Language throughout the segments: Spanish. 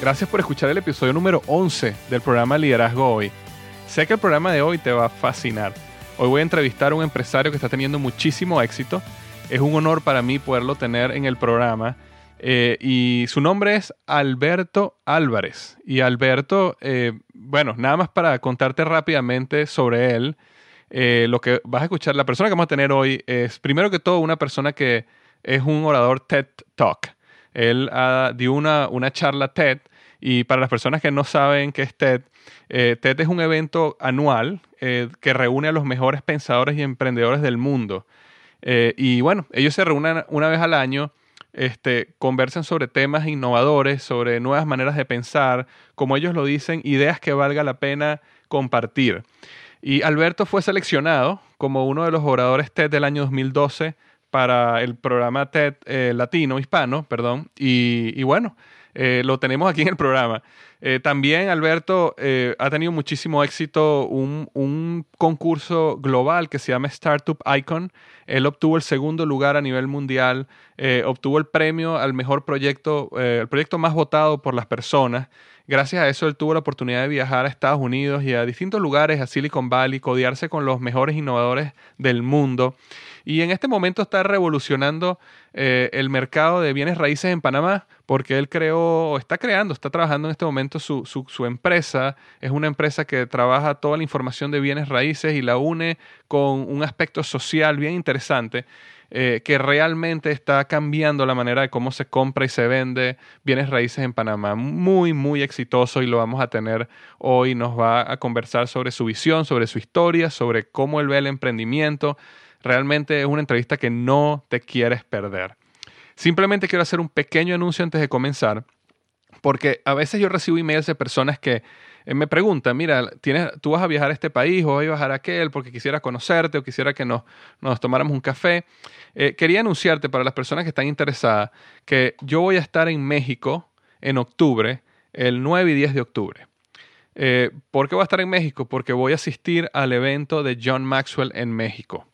Gracias por escuchar el episodio número 11 del programa Liderazgo Hoy. Sé que el programa de hoy te va a fascinar. Hoy voy a entrevistar a un empresario que está teniendo muchísimo éxito. Es un honor para mí poderlo tener en el programa. Eh, y su nombre es Alberto Álvarez. Y Alberto, eh, bueno, nada más para contarte rápidamente sobre él, eh, lo que vas a escuchar, la persona que vamos a tener hoy es, primero que todo, una persona que es un orador TED Talk. Él ah, dio una, una charla TED y para las personas que no saben qué es TED, eh, TED es un evento anual eh, que reúne a los mejores pensadores y emprendedores del mundo. Eh, y bueno, ellos se reúnen una vez al año, este, conversan sobre temas innovadores, sobre nuevas maneras de pensar, como ellos lo dicen, ideas que valga la pena compartir. Y Alberto fue seleccionado como uno de los oradores TED del año 2012 para el programa TED eh, Latino, hispano, perdón, y, bueno, eh, lo tenemos aquí en el programa. Eh, también Alberto ha tenido muchísimo éxito un, un, concurso global que se llama Startup Icon. Él obtuvo el segundo lugar a nivel mundial, obtuvo el premio al mejor proyecto, el proyecto más votado por las personas. Gracias a eso él tuvo la oportunidad de viajar a Estados Unidos y a distintos lugares, a Silicon Valley, codiarse con los mejores innovadores del mundo. Y en este momento está revolucionando eh, el mercado de bienes raíces en Panamá, porque él creó, está creando, está trabajando en este momento su, su, empresa. Es una empresa que trabaja toda la información de bienes raíces y la une con un aspecto social bien interesante. Eh, que realmente está cambiando la manera de cómo se compra y se vende bienes raíces en Panamá. Muy, muy exitoso y lo vamos a tener hoy. Nos va a conversar sobre su visión, sobre su historia, sobre cómo él ve el emprendimiento. Realmente es una entrevista que no te quieres perder. Simplemente quiero hacer un pequeño anuncio antes de comenzar, porque a veces yo recibo emails de personas que eh, me preguntan, mira, ¿tienes, tú vas a viajar a este país o vas a viajar a aquel porque quisiera conocerte o quisiera que nos, tomáramos un café. Eh, quería anunciarte para las personas que están interesadas que yo voy a estar en México en octubre, el 9 y 10 de octubre. Eh, ¿Por qué voy a estar en México? Porque voy a asistir al evento de John Maxwell en México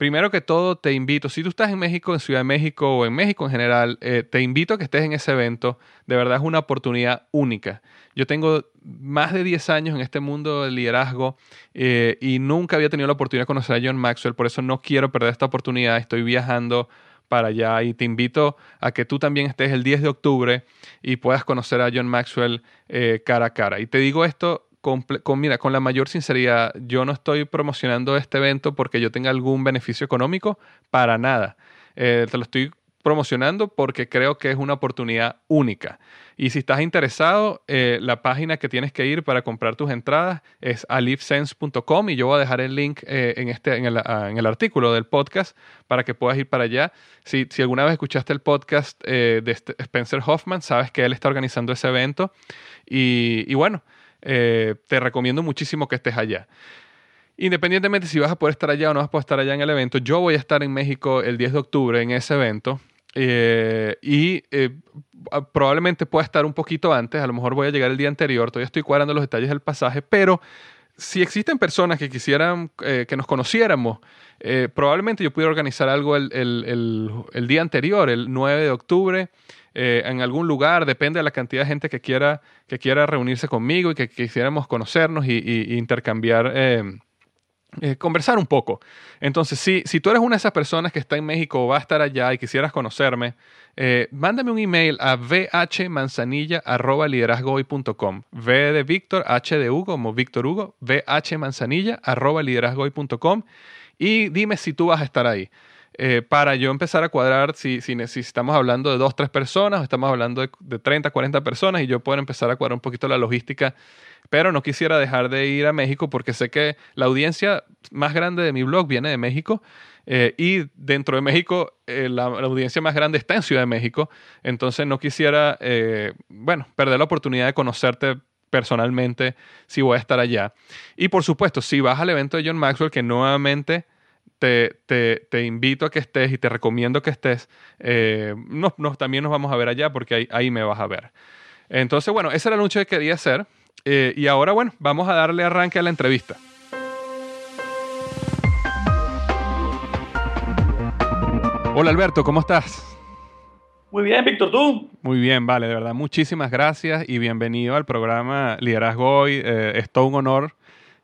primero que todo, te invito, si tú estás en México, en Ciudad de México o en México en general, eh, te invito a que estés en ese evento. De verdad es una oportunidad única. Yo tengo más de 10 años en este mundo del liderazgo eh, y nunca había tenido la oportunidad de conocer a John Maxwell, por eso no quiero perder esta oportunidad. Estoy viajando para allá y te invito a que tú también estés el 10 de octubre y puedas conocer a John Maxwell eh, cara a cara. Y te digo esto con, mira, con la mayor sinceridad, yo no estoy promocionando este evento porque yo tenga algún beneficio económico, para nada. Eh, te lo estoy promocionando porque creo que es una oportunidad única. Y si estás interesado, eh, la página que tienes que ir para comprar tus entradas es alifsense.com y yo voy a dejar el link eh, en, este, el, en, el, artículo del podcast para que puedas ir para allá. Si, alguna vez escuchaste el podcast de este, Spencer Hoffman, sabes que él está organizando ese evento. Y bueno, te recomiendo muchísimo que estés allá. Independientemente si vas a poder estar allá o no vas a poder estar allá en el evento, yo voy a estar en México el 10 de octubre en ese evento. Eh, y eh, probablemente pueda estar un poquito antes, a lo mejor voy a llegar el día anterior, todavía estoy cuadrando los detalles del pasaje, pero si existen personas que quisieran eh, que nos conociéramos, probablemente yo pudiera organizar algo el, el, día anterior, el 9 de octubre, en algún lugar, depende de la cantidad de gente que quiera, que quiera reunirse conmigo y que quisiéramos conocernos y, intercambiar eh, conversar un poco. Entonces, si, si tú eres una de esas personas que está en México o va a estar allá y quisieras conocerme, eh, mándame un email a vhmanzanilla.liderazgoy.com. V de Víctor, H de Hugo, como Víctor Hugo, vhmanzanilla.liderazgoy.com y dime si tú vas a estar ahí. Eh, para yo empezar a cuadrar si, si, hablando de dos, tres personas o estamos hablando de, de 30, 40 personas y yo puedo empezar a cuadrar un poquito la logística pero no quisiera dejar de ir a México porque sé que la audiencia más grande de mi blog viene de México eh, y dentro de México eh, la, audiencia más grande está en Ciudad de México, entonces no quisiera, bueno, perder la oportunidad de conocerte personalmente si voy a estar allá. Y por supuesto, si vas al evento de John Maxwell, que nuevamente... Te, te, invito a que estés y te recomiendo que estés. no, también nos vamos a ver allá porque ahí, ahí me vas a ver. Entonces, bueno, esa era la noche que quería hacer. Eh, y ahora, bueno, vamos a darle arranque a la entrevista. Hola Alberto, ¿cómo estás? Muy bien, Víctor, ¿tú? Muy bien, vale, de verdad, muchísimas gracias y bienvenido al programa Liderazgo Hoy. Eh, es todo un honor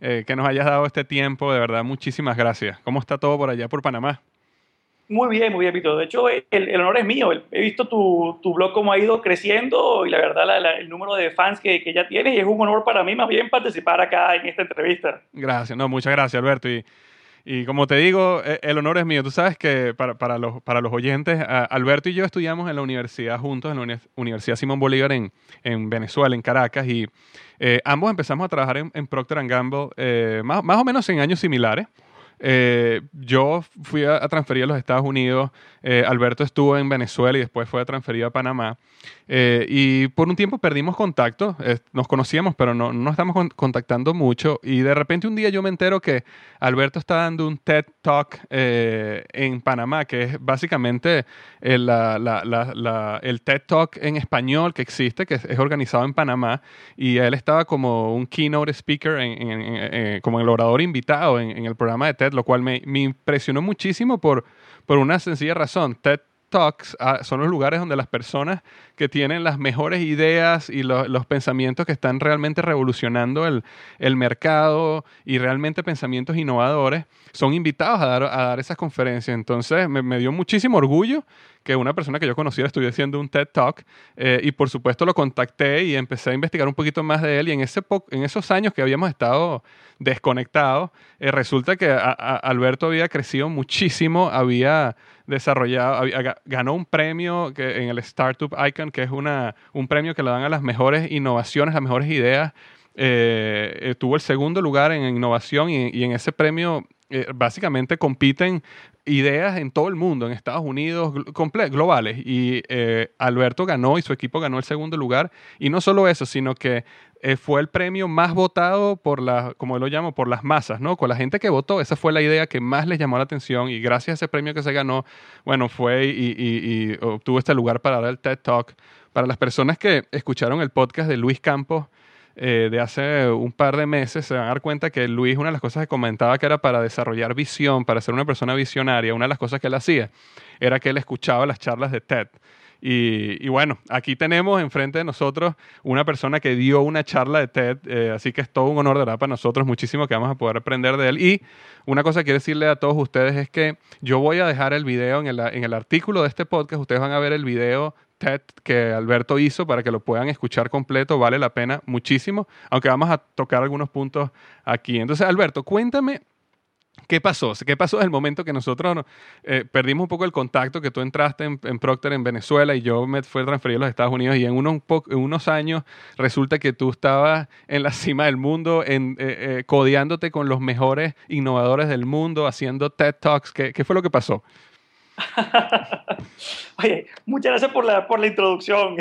eh, que nos hayas dado este tiempo, de verdad, muchísimas gracias. ¿Cómo está todo por allá, por Panamá? Muy bien, muy bien, Víctor. De hecho, el, honor es mío. He visto tu, tu, blog cómo ha ido creciendo y la verdad el número de fans que, que, ya tienes y es un honor para mí más bien participar acá en esta entrevista. Gracias, no, muchas gracias, Alberto. Y, y como te digo, e, el honor es mío. Tú sabes que para, para, los, para los oyentes, Alberto y yo estudiamos en la universidad juntos, en la Universidad Simón Bolívar en, en Venezuela, en Caracas, y eh, ambos empezamos a trabajar en, en Procter Gamble eh, más, más o menos en años similares. Eh, yo fui a, transferir a los Estados Unidos, eh, Alberto estuvo en Venezuela y después fue transferido a Panamá. Eh, y por un tiempo perdimos contacto, nos conocíamos, pero no, no estamos contactando mucho. Y de repente un día yo me entero que Alberto está dando un TED Talk en Panamá, que es básicamente el, el, TED Talk en español que existe, que es, organizado en Panamá. Y él estaba como un keynote speaker, como el orador invitado en, en el programa de TED lo cual me, impresionó muchísimo por, por una sencilla razón. TED Talks ah, son los lugares donde las personas que tienen las mejores ideas y los pensamientos que están realmente revolucionando el, el, mercado y realmente pensamientos innovadores son invitados a dar, a dar esas conferencias. Entonces me, me dio muchísimo orgullo que una persona que yo conociera estuviera haciendo un TED Talk eh, y por supuesto lo contacté y empecé a investigar un poquito más de él y en, ese en esos años que habíamos estado desconectados, eh, resulta que Alberto había crecido muchísimo, había desarrollado, ganó un premio en el Startup Icon, que es una, un premio que le dan a las mejores innovaciones, las mejores ideas. Eh, tuvo el segundo lugar en innovación y, en ese premio básicamente compiten ideas en todo el mundo, en Estados Unidos, globales. Y eh, Alberto ganó y su equipo ganó el segundo lugar. Y no solo eso, sino que eh, fue el premio más votado por la, como lo llamo, por las masas, ¿no? Con la gente que votó, esa fue la idea que más les llamó la atención. Y gracias a ese premio que se ganó, bueno, fue y, y obtuvo este lugar para dar el TED Talk. Para las personas que escucharon el podcast de Luis Campos, eh, de hace un par de meses, se van a dar cuenta que Luis, una de las cosas que comentaba que era para desarrollar visión, para ser una persona visionaria, una de las cosas que él hacía era que él escuchaba las charlas de TED. Y, bueno, aquí tenemos enfrente de nosotros una persona que dio una charla de TED, eh, así que es todo un honor de verdad para nosotros, muchísimo que vamos a poder aprender de él. Y una cosa que quiero decirle a todos ustedes es que yo voy a dejar el video en el, en el artículo de este podcast, ustedes van a ver el video TED que Alberto hizo para que lo puedan escuchar completo, vale la pena muchísimo, aunque vamos a tocar algunos puntos aquí. Entonces, Alberto, cuéntame ¿Qué pasó? ¿Qué pasó desde el momento que nosotros eh, perdimos un poco el contacto, que tú entraste en, Procter en Venezuela y yo me fui transferido a los Estados Unidos y en, unos años resulta que tú estabas en la cima del mundo, en, eh, eh, codeándote con los mejores innovadores del mundo, haciendo TED Talks? ¿Qué, fue lo que pasó? Oye, muchas gracias por la, por la introducción.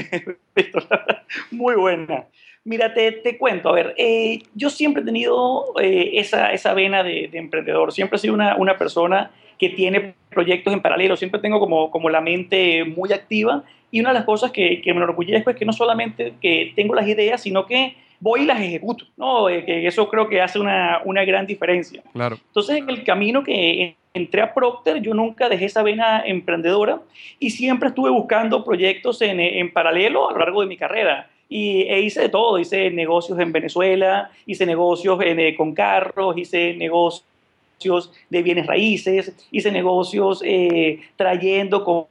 Muy buena. Mira, te, cuento, a ver, eh, yo siempre he tenido eh, esa, esa vena de, emprendedor, siempre he sido una, una, persona que tiene proyectos en paralelo, siempre tengo como, como la mente muy activa y una de las cosas que, que me enorgullezco es que no solamente que tengo las ideas, sino que voy y las ejecuto, ¿no? Eh, que eso creo que hace una, una gran diferencia. Claro. Entonces, en el camino que entré a Procter, yo nunca dejé esa vena emprendedora y siempre estuve buscando proyectos en, en paralelo a lo largo de mi carrera y e hice de todo, hice negocios en Venezuela, hice negocios eh, con carros, hice negocios de bienes raíces, hice negocios eh, trayendo,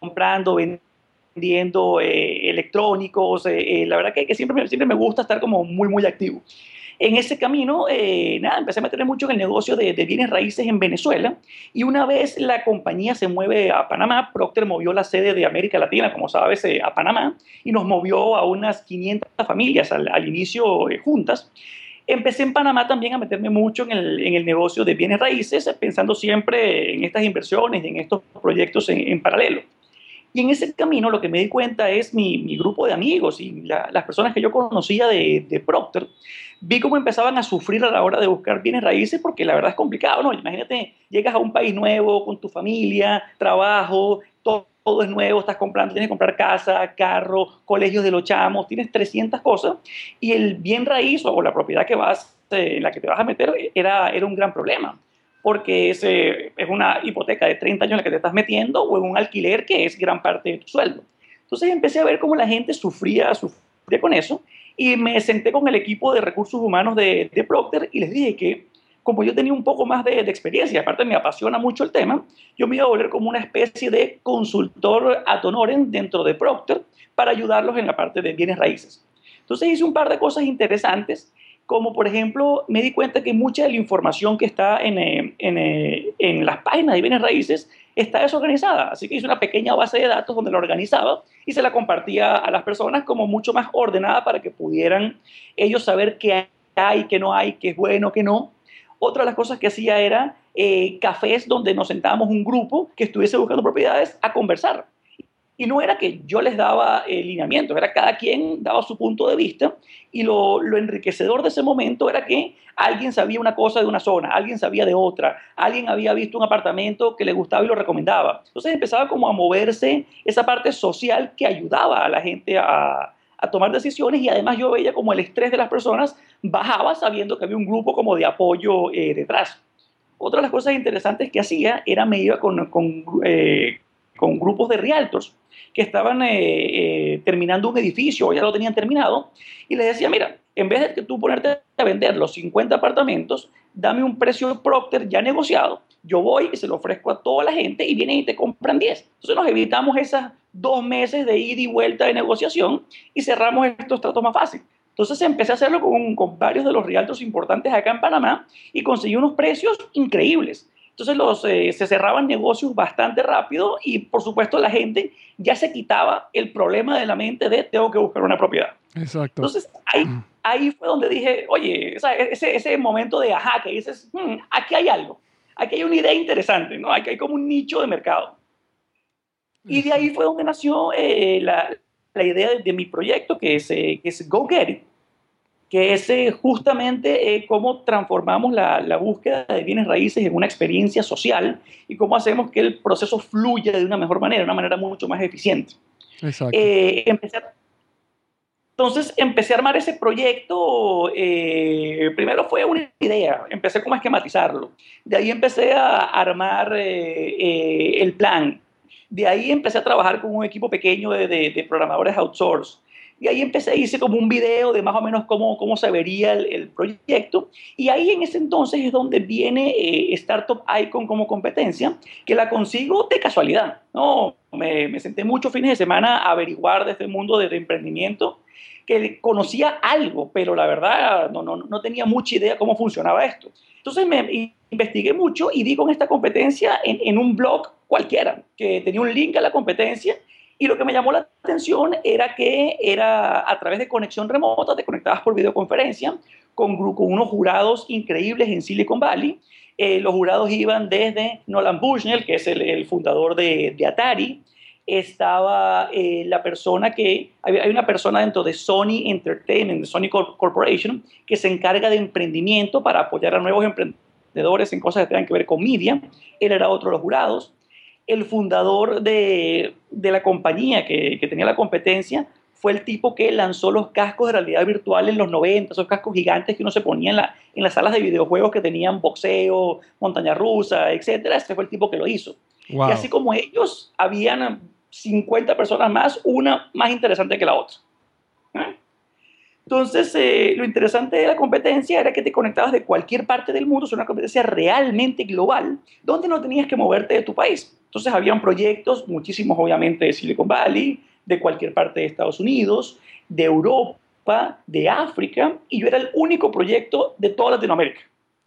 comprando, vendiendo eh, electrónicos. la verdad que, que, siempre, siempre me gusta estar como muy, muy activo. En ese camino, eh, nada, empecé a meterme mucho en el negocio de, bienes raíces en Venezuela y una vez la compañía se mueve a Panamá, Procter movió la sede de América Latina, como sabes, eh, a Panamá y nos movió a unas 500 familias al, inicio eh, juntas. Empecé en Panamá también a meterme mucho en el, negocio de bienes raíces, pensando siempre en estas inversiones y en estos proyectos en, paralelo. Y en ese camino lo que me di cuenta es mi, grupo de amigos y las personas que yo conocía de, de Procter vi cómo empezaban a sufrir a la hora de buscar bienes raíces porque la verdad es complicado, ¿no? Imagínate, llegas a un país nuevo con tu familia, trabajo, todo, es nuevo, estás comprando, tienes que comprar casa, carro, colegios de los chamos, tienes 300 cosas y el bien raíz o la propiedad que vas, eh, en la que te vas a meter era, era un gran problema porque es, es una hipoteca de 30 años en la que te estás metiendo o en un alquiler que es gran parte de tu sueldo. Entonces empecé a ver cómo la gente sufría, sufría con eso y me senté con el equipo de recursos humanos de, de Procter y les dije que como yo tenía un poco más de, experiencia, aparte me apasiona mucho el tema, yo me iba a volver como una especie de consultor ad honorem dentro de Procter para ayudarlos en la parte de bienes raíces. Entonces hice un par de cosas interesantes, como por ejemplo me di cuenta que mucha de la información que está en, eh, en, eh, en las páginas de bienes raíces está desorganizada. Así que hice una pequeña base de datos donde la organizaba y se la compartía a las personas como mucho más ordenada para que pudieran ellos saber qué hay, qué no hay, qué es bueno, qué no. Otra de las cosas que hacía era eh, cafés donde nos sentábamos un grupo que estuviese buscando propiedades a conversar. Y no era que yo les daba eh, lineamientos, era cada quien daba su punto de vista y lo, lo, enriquecedor de ese momento era que alguien sabía una cosa de una zona, alguien sabía de otra, alguien había visto un apartamento que le gustaba y lo recomendaba. Entonces empezaba como a moverse esa parte social que ayudaba a la gente a, a tomar decisiones y además yo veía como el estrés de las personas bajaba sabiendo que había un grupo como de apoyo eh, detrás. Otra de las cosas interesantes que hacía era me iba con, eh, con grupos de realtors que estaban eh, eh, terminando un edificio o ya lo tenían terminado y les decía, mira, en vez de que tú ponerte a vender los 50 apartamentos, dame un precio Procter ya negociado, yo voy y se lo ofrezco a toda la gente y vienen y te compran 10. Entonces nos evitamos esas dos meses de ida y vuelta de negociación y cerramos estos tratos más fácil. Entonces empecé a hacerlo con, con varios de los realtors importantes acá en Panamá y conseguí unos precios increíbles. Entonces los, eh, se cerraban negocios bastante rápido y por supuesto la gente ya se quitaba el problema de la mente de tengo que buscar una propiedad. Exacto. Entonces ahí, mm. ahí fue donde dije, oye, ese, ese momento de ajá, que dices, hmm, aquí hay algo, aquí hay una idea interesante, ¿no? Aquí hay como un nicho de mercado. Y de ahí fue donde nació eh, la, la, idea de, mi proyecto, que es, eh, que es Go Get It que es eh, justamente eh, cómo transformamos la, la, búsqueda de bienes raíces en una experiencia social y cómo hacemos que el proceso fluya de una mejor manera, de una manera mucho más eficiente. Exacto. Eh, empecé entonces empecé a armar ese proyecto, primero fue una idea, empecé como a esquematizarlo, de ahí empecé a armar el plan, de ahí empecé a trabajar con un equipo pequeño de, de, de programadores outsource, Y ahí empecé, hice como un video de más o menos cómo, cómo se vería el, proyecto. Y ahí en ese entonces es donde viene eh, Startup Icon como competencia, que la consigo de casualidad. ¿no? Me, me senté muchos fines de semana a averiguar de este mundo de, emprendimiento, que conocía algo, pero la verdad no, no, no tenía mucha idea cómo funcionaba esto. Entonces me investigué mucho y di con esta competencia en, en un blog cualquiera, que tenía un link a la competencia y lo que me llamó la atención era que era a través de conexión remota, te conectabas por videoconferencia con, con unos jurados increíbles en Silicon Valley. Eh, los jurados iban desde Nolan Bushnell, que es el, fundador de, Atari, estaba eh, la persona que, hay, una persona dentro de Sony Entertainment, de Sony Corporation, que se encarga de emprendimiento para apoyar a nuevos emprendedores en cosas que tengan que ver con media. Él era otro de los jurados el fundador de, la compañía que, tenía la competencia fue el tipo que lanzó los cascos de realidad virtual en los 90, esos cascos gigantes que uno se ponía en, la, en las salas de videojuegos que tenían boxeo, montaña rusa, etc. Ese fue el tipo que lo hizo. Y así como ellos, habían 50 personas más, una más interesante que la otra. ¿Eh? Entonces, eh, lo interesante de la competencia era que te conectabas de cualquier parte del mundo, es una competencia realmente global, donde no tenías que moverte de tu país. Entonces, habían proyectos, muchísimos obviamente de Silicon Valley, de cualquier parte de Estados Unidos, de Europa, de África, y yo era el único proyecto de toda Latinoamérica.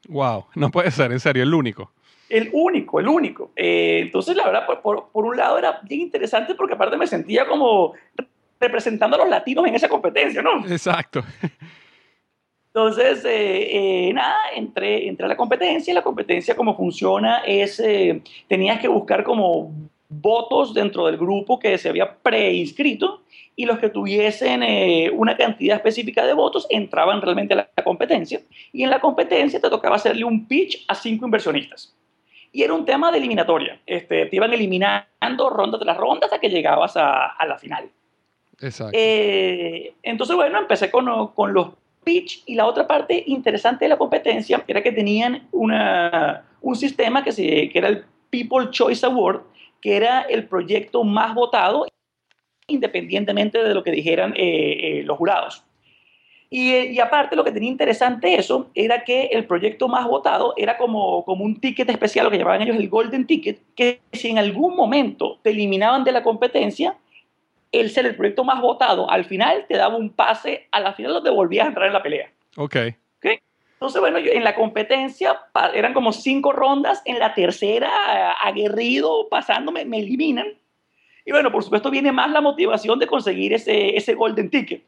Wow, no puede ser, en serio, el único. El único, el único. Eh, entonces, la verdad, por, por, un lado era bien interesante porque aparte me sentía como representando a los latinos en esa competencia, ¿no? Exacto. Entonces, eh, eh, nada, entré, entré a la competencia y la competencia como funciona es, eh, tenías que buscar como votos dentro del grupo que se había preinscrito y los que tuviesen una cantidad específica de votos entraban realmente a la competencia y en la competencia te tocaba hacerle un pitch a cinco inversionistas. Y era un tema de eliminatoria. Este, te iban eliminando ronda tras ronda hasta que llegabas a, a la final. Exacto. Eh, entonces, bueno, empecé con, los pitch y la otra parte interesante de la competencia era que tenían un sistema que, era el People Choice Award, que era el proyecto más votado independientemente de lo que dijeran eh, eh, los jurados. Y, y, aparte lo que tenía interesante eso era que el proyecto más votado era como, como un ticket especial, lo que llamaban ellos el Golden Ticket, que si en algún momento te eliminaban de la competencia, el ser el proyecto más votado, al final te daba un pase, a la final donde volvías a entrar en la pelea. Ok. ¿Okay? Entonces, bueno, en la competencia eran como cinco rondas, en la tercera, aguerrido, pasándome, me eliminan. Y bueno, por supuesto viene más la motivación de conseguir ese, ese golden ticket.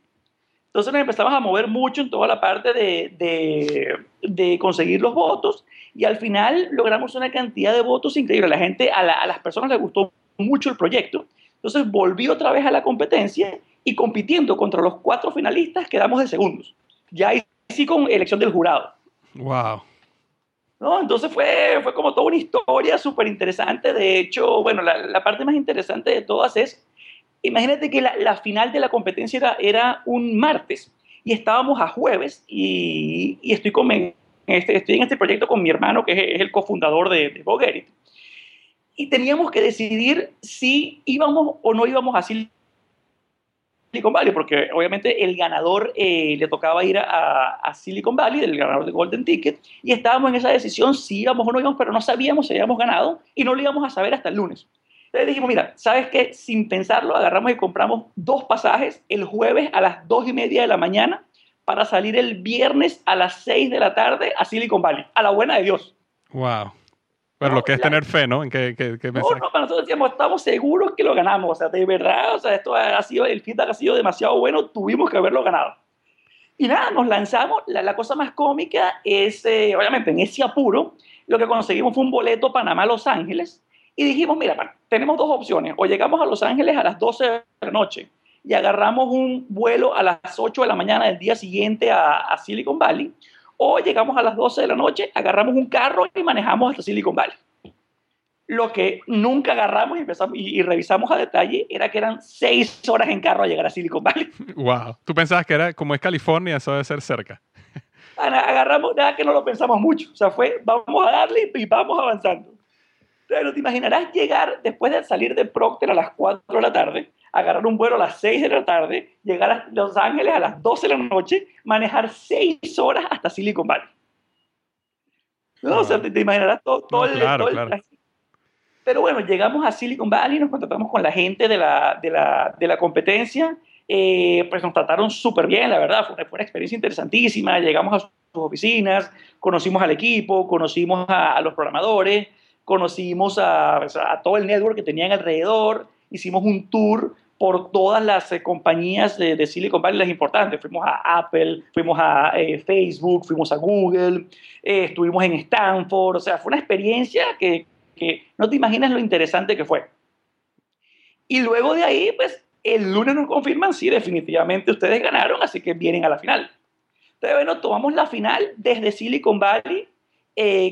Entonces nos empezamos a mover mucho en toda la parte de, de, de, conseguir los votos y al final logramos una cantidad de votos increíble. A la gente, a, a las personas les gustó mucho el proyecto entonces volví otra vez a la competencia y compitiendo contra los cuatro finalistas quedamos de segundos. Ya ahí sí con elección del jurado. Wow. ¿No? Entonces fue, fue como toda una historia súper interesante. De hecho, bueno, la, parte más interesante de todas es, imagínate que la, final de la competencia era, era, un martes y estábamos a jueves y, y estoy, con, este, estoy en este proyecto con mi hermano que es, el cofundador de, de Bogerit y teníamos que decidir si íbamos o no íbamos a Silicon Valley, porque obviamente el ganador eh, le tocaba ir a, Silicon Valley, el ganador de Golden Ticket, y estábamos en esa decisión si íbamos o no íbamos, pero no sabíamos si habíamos ganado y no lo íbamos a saber hasta el lunes. Entonces dijimos, mira, ¿sabes qué? Sin pensarlo, agarramos y compramos dos pasajes el jueves a las dos y media de la mañana para salir el viernes a las seis de la tarde a Silicon Valley, a la buena de Dios. Wow. Pero lo que es tener fe, ¿no? En que, que, que no, no, nosotros decíamos, estamos seguros que lo ganamos. O sea, de verdad, o sea, esto ha sido, el feedback ha sido demasiado bueno, tuvimos que haberlo ganado. Y nada, nos lanzamos. La, la cosa más cómica es, eh, obviamente, en ese apuro, lo que conseguimos fue un boleto Panamá-Los Ángeles. Y dijimos, mira, tenemos dos opciones. O llegamos a Los Ángeles a las 12 de la noche y agarramos un vuelo a las 8 de la mañana del día siguiente a, a Silicon Valley o llegamos a las 12 de la noche, agarramos un carro y manejamos hasta Silicon Valley. Lo que nunca agarramos y, empezamos, y, revisamos a detalle era que eran seis horas en carro a llegar a Silicon Valley. Wow. ¿Tú pensabas que era como es California, eso debe ser cerca? Agarramos, nada que no lo pensamos mucho. O sea, fue, vamos a darle y vamos avanzando. Pero te imaginarás llegar después de salir de Procter a las 4 de la tarde, agarrar un vuelo a las 6 de la tarde, llegar a Los Ángeles a las 12 de la noche, manejar 6 horas hasta Silicon Valley. No, o sea, te, imaginarás todo, el, claro, Pero bueno, llegamos a Silicon Valley, nos contratamos con la gente de la, de la, de la competencia, eh, pues nos trataron súper bien, la verdad, fue una, fue una, experiencia interesantísima, llegamos a sus oficinas, conocimos al equipo, conocimos a, los programadores, conocimos a, a, todo el network que tenían alrededor, hicimos un tour por todas las eh, compañías de, Silicon Valley, las importantes. Fuimos a Apple, fuimos a eh, Facebook, fuimos a Google, eh, estuvimos en Stanford, o sea, fue una experiencia que, que, no te imaginas lo interesante que fue. Y luego de ahí, pues, el lunes nos confirman, sí, definitivamente ustedes ganaron, así que vienen a la final. Entonces, bueno, tomamos la final desde Silicon Valley,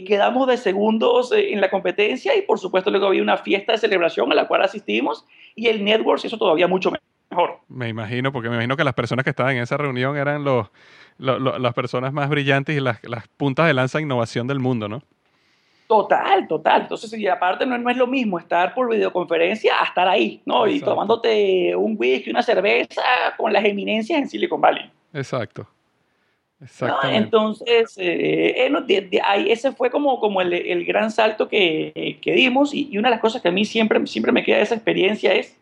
quedamos de segundos en la competencia y por supuesto luego había una fiesta de celebración a la cual asistimos y el network se hizo todavía mucho mejor. Me imagino, porque me imagino que las personas que estaban en esa reunión eran los, las personas más brillantes y las, las, puntas de lanza de innovación del mundo, ¿no? Total, total. Entonces, y aparte no, no, es lo mismo estar por videoconferencia a estar ahí, ¿no? Y tomándote un whisky, una cerveza con las eminencias en Silicon Valley. Exacto. Exactamente. Entonces, eh, eh, ahí, ese fue como, como el, el gran salto que, que dimos y, y, una de las cosas que a mí siempre, siempre me queda de esa experiencia es,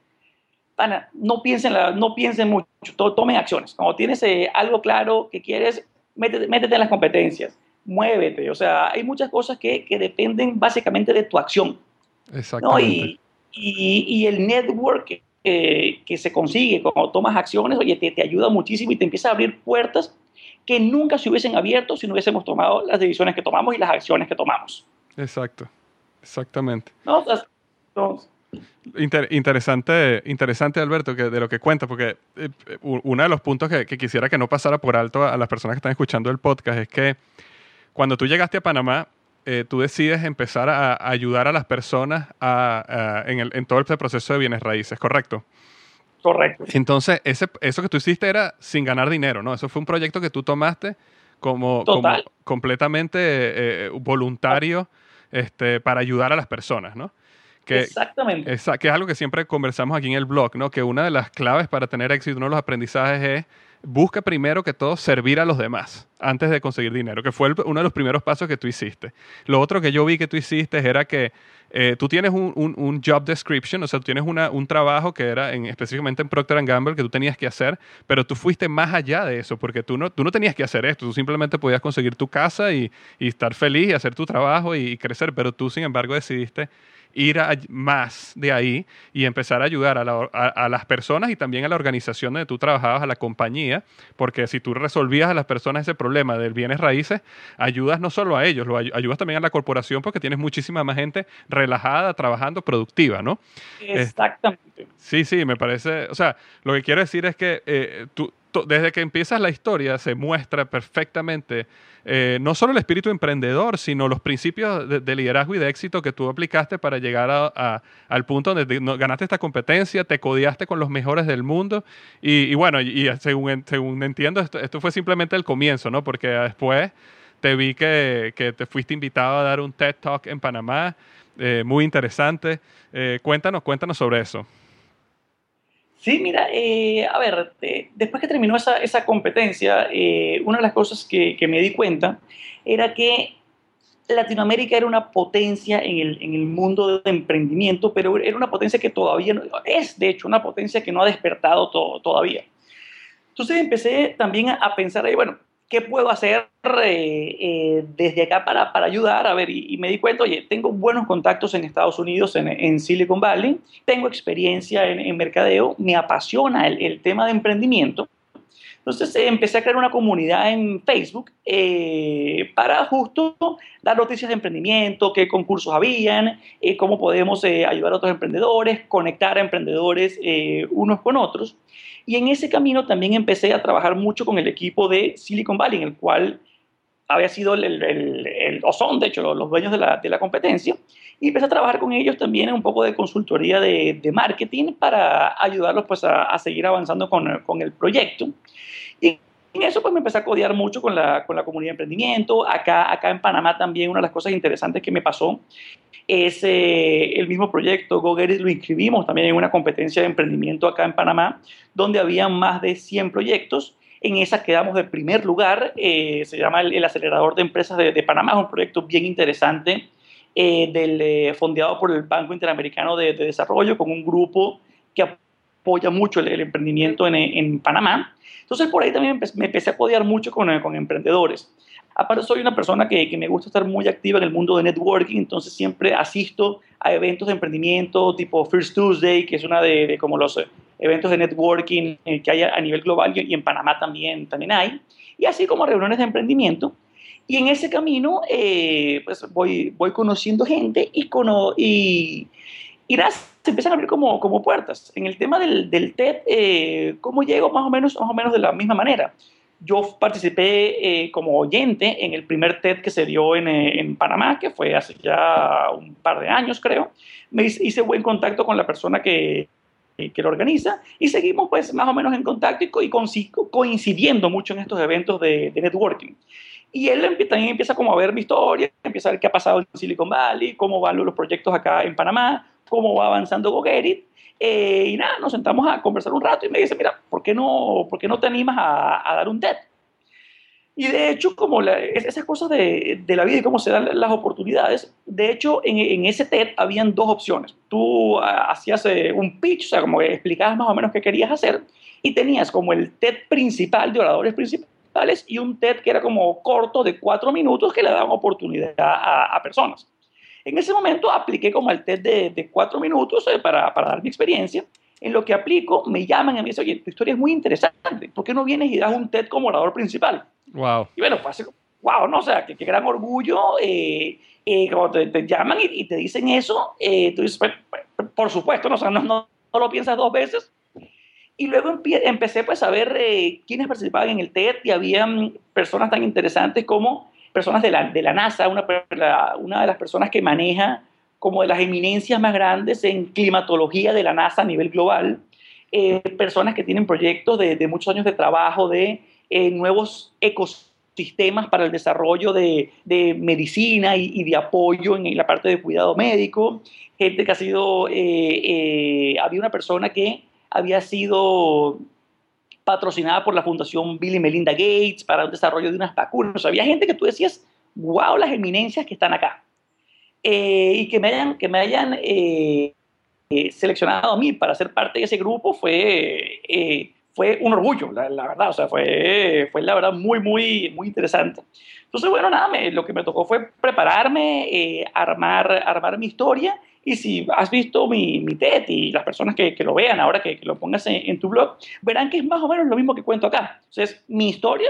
Ana, no piensen, la, no piensen mucho, tomen acciones. Cuando tienes eh, algo claro que quieres, métete, métete, en las competencias, muévete. O sea, hay muchas cosas que, que dependen básicamente de tu acción. Exactamente. Y, y, y, el network que se consigue cuando tomas acciones, oye, te, te ayuda muchísimo y te empieza a abrir puertas que nunca se hubiesen abierto si no hubiésemos tomado las decisiones que tomamos y las acciones que tomamos. Exacto, exactamente. No, interesante, interesante, Alberto, que de lo que cuenta, porque eh, uno de los puntos que, quisiera que no pasara por alto a, las personas que están escuchando el podcast es que cuando tú llegaste a Panamá, eh, tú decides empezar a, ayudar a las personas en, el, en todo el proceso de bienes raíces, ¿correcto? Correcto. Entonces, ese, eso que tú hiciste era sin ganar dinero, ¿no? Eso fue un proyecto que tú tomaste como, completamente eh, voluntario este, para ayudar a las personas, ¿no? Que, Exactamente. que es algo que siempre conversamos aquí en el blog, ¿no? Que una de las claves para tener éxito, uno de los aprendizajes es busca primero que todo servir a los demás antes de conseguir dinero, que fue uno de los primeros pasos que tú hiciste. Lo otro que yo vi que tú hiciste era que eh, tú tienes un, un, job description, o sea, tú tienes una, un trabajo que era en, específicamente en Procter Gamble que tú tenías que hacer, pero tú fuiste más allá de eso, porque tú no, tú no tenías que hacer esto, tú simplemente podías conseguir tu casa y, y estar feliz y hacer tu trabajo y crecer, pero tú, sin embargo, decidiste ir más de ahí y empezar a ayudar a, las personas y también a la organización donde tú trabajabas, a la compañía, porque si tú resolvías a las personas ese problema del bienes raíces, ayudas no solo a ellos, lo ayudas también a la corporación porque tienes muchísima más gente relajada, trabajando, productiva, ¿no? Exactamente. sí, sí, me parece, o sea, lo que quiero decir es que eh, tú, desde que empiezas la historia se muestra perfectamente eh, no solo el espíritu emprendedor, sino los principios de, liderazgo y de éxito que tú aplicaste para llegar al punto donde ganaste esta competencia, te codiaste con los mejores del mundo y, bueno, y, según, según entiendo, esto, fue simplemente el comienzo, ¿no? Porque después te vi que, te fuiste invitado a dar un TED Talk en Panamá, eh, muy interesante. Eh, cuéntanos, cuéntanos sobre eso. Sí, mira, eh, a ver, después que terminó esa, esa competencia, eh, una de las cosas que, que, me di cuenta era que Latinoamérica era una potencia en el, en el mundo de emprendimiento, pero era una potencia que todavía no, es, de hecho, una potencia que no ha despertado todavía. Entonces empecé también a, a pensar ahí, bueno, ¿qué puedo hacer eh, eh, desde acá para, para, ayudar? A ver, y, me di cuenta, oye, tengo buenos contactos en Estados Unidos, en, en Silicon Valley, tengo experiencia en, en mercadeo, me apasiona el, el, tema de emprendimiento. Entonces eh, empecé a crear una comunidad en Facebook para justo dar noticias de emprendimiento, qué concursos habían, cómo podemos ayudar a otros emprendedores, conectar a emprendedores unos con otros. Y en ese camino también empecé a trabajar mucho con el equipo de Silicon Valley, en el cual había sido el, el, o son de hecho los dueños de la, de la, competencia, y empecé a trabajar con ellos también en un poco de consultoría de, de marketing para ayudarlos pues a, a seguir avanzando con, con, el proyecto. Y eso pues me empecé a codear mucho con la, con la comunidad de emprendimiento. Acá, acá en Panamá también una de las cosas interesantes que me pasó es eh, el mismo proyecto GoGerit lo inscribimos también en una competencia de emprendimiento acá en Panamá, donde había más de 100 proyectos. En esa quedamos de primer lugar, eh, se llama el, Acelerador de Empresas de, Panamá, es un proyecto bien interesante, eh, del, fondeado por el Banco Interamericano de, Desarrollo, con un grupo que apoya mucho el, emprendimiento en, en, Panamá. Entonces por ahí también me empecé a codear mucho con, con emprendedores. Aparte soy una persona que, que, me gusta estar muy activa en el mundo de networking, entonces siempre asisto a eventos de emprendimiento tipo First Tuesday, que es una de, como los eh, eventos de networking eh, que hay a nivel global y, en Panamá también, también hay, y así como reuniones de emprendimiento. Y en ese camino eh, pues voy, voy conociendo gente y, cono y, y nada, se empiezan a abrir como, como puertas. En el tema del, del TED, ¿cómo llego? Más o, menos, más o menos de la misma manera yo participé eh, como oyente en el primer TED que se dio en, eh, en, Panamá, que fue hace ya un par de años, creo. Me hice, buen contacto con la persona que, que lo organiza y seguimos pues más o menos en contacto y, coincidiendo mucho en estos eventos de, de networking. Y él también empieza como a ver mi historia, empieza a ver qué ha pasado en Silicon Valley, cómo van los proyectos acá en Panamá, cómo va avanzando GoGetit. Eh, y nada, nos sentamos a conversar un rato y me dice, mira, ¿por qué no, por qué no te animas a, dar un TED? Y de hecho, como esas cosas de, de, la vida y cómo se dan las oportunidades, de hecho, en, en ese TED habían dos opciones. Tú hacías eh, un pitch, o sea, como que explicabas más o menos qué querías hacer, y tenías como el TED principal de oradores principales y un TED que era como corto de cuatro minutos que le daban oportunidad a, a personas. En ese momento apliqué como al test de, cuatro minutos eh, para, para, dar mi experiencia. En lo que aplico, me llaman y me dicen, oye, tu historia es muy interesante, ¿por qué no vienes y das un TED como orador principal? Wow. Y bueno, pues wow, ¿no? O sea, qué, gran orgullo. Eh, eh, cuando te, llaman y, te dicen eso, eh, tú dices, pues, por supuesto, ¿no? O sea, no, no, lo piensas dos veces. Y luego empecé pues a ver quiénes participaban en el TED y había personas tan interesantes como personas de la, de la NASA, una, una de las personas que maneja como de las eminencias más grandes en climatología de la NASA a nivel global, eh, personas que tienen proyectos de, de, muchos años de trabajo de eh, nuevos ecosistemas para el desarrollo de, de medicina y, de apoyo en, la parte de cuidado médico, gente que ha sido, eh, había una persona que había sido patrocinada por la Fundación Bill y Melinda Gates para el desarrollo de unas vacunas. había gente que tú decías, wow, las eminencias que están acá. Eh, y que me hayan, que me hayan eh, eh, seleccionado a mí para ser parte de ese grupo fue, fue un orgullo, la, verdad. O sea, fue, fue la verdad muy, muy, muy interesante. Entonces, bueno, nada, lo que me tocó fue prepararme, armar, armar mi historia y si has visto mi, mi TED y las personas que, que lo vean ahora, que, que lo pongas en, tu blog, verán que es más o menos lo mismo que cuento acá. Entonces, mi historia,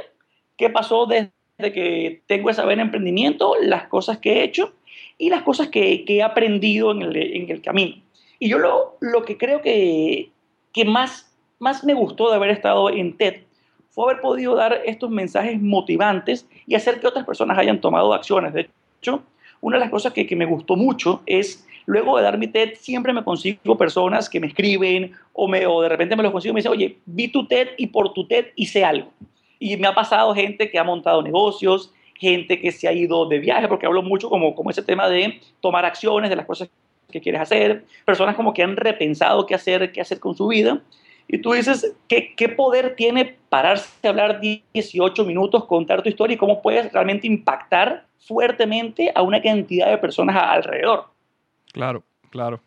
qué pasó desde que tengo esa vena emprendimiento, las cosas que he hecho y las cosas que, que he aprendido en el, en el, camino. Y yo lo, lo que creo que, que más, más me gustó de haber estado en TED fue haber podido dar estos mensajes motivantes y hacer que otras personas hayan tomado acciones. De hecho, una de las cosas que, que me gustó mucho es Luego de dar mi TED, siempre me consigo personas que me escriben o, me, o de repente me los consigo y me dicen, oye, vi tu TED y por tu TED hice algo. Y me ha pasado gente que ha montado negocios, gente que se ha ido de viaje, porque hablo mucho como, como ese tema de tomar acciones de las cosas que quieres hacer, personas como que han repensado qué hacer, qué hacer con su vida. Y tú dices, ¿qué, qué poder tiene pararse a hablar 18 minutos, contar tu historia y cómo puedes realmente impactar fuertemente a una cantidad de personas alrededor? Claro, claro.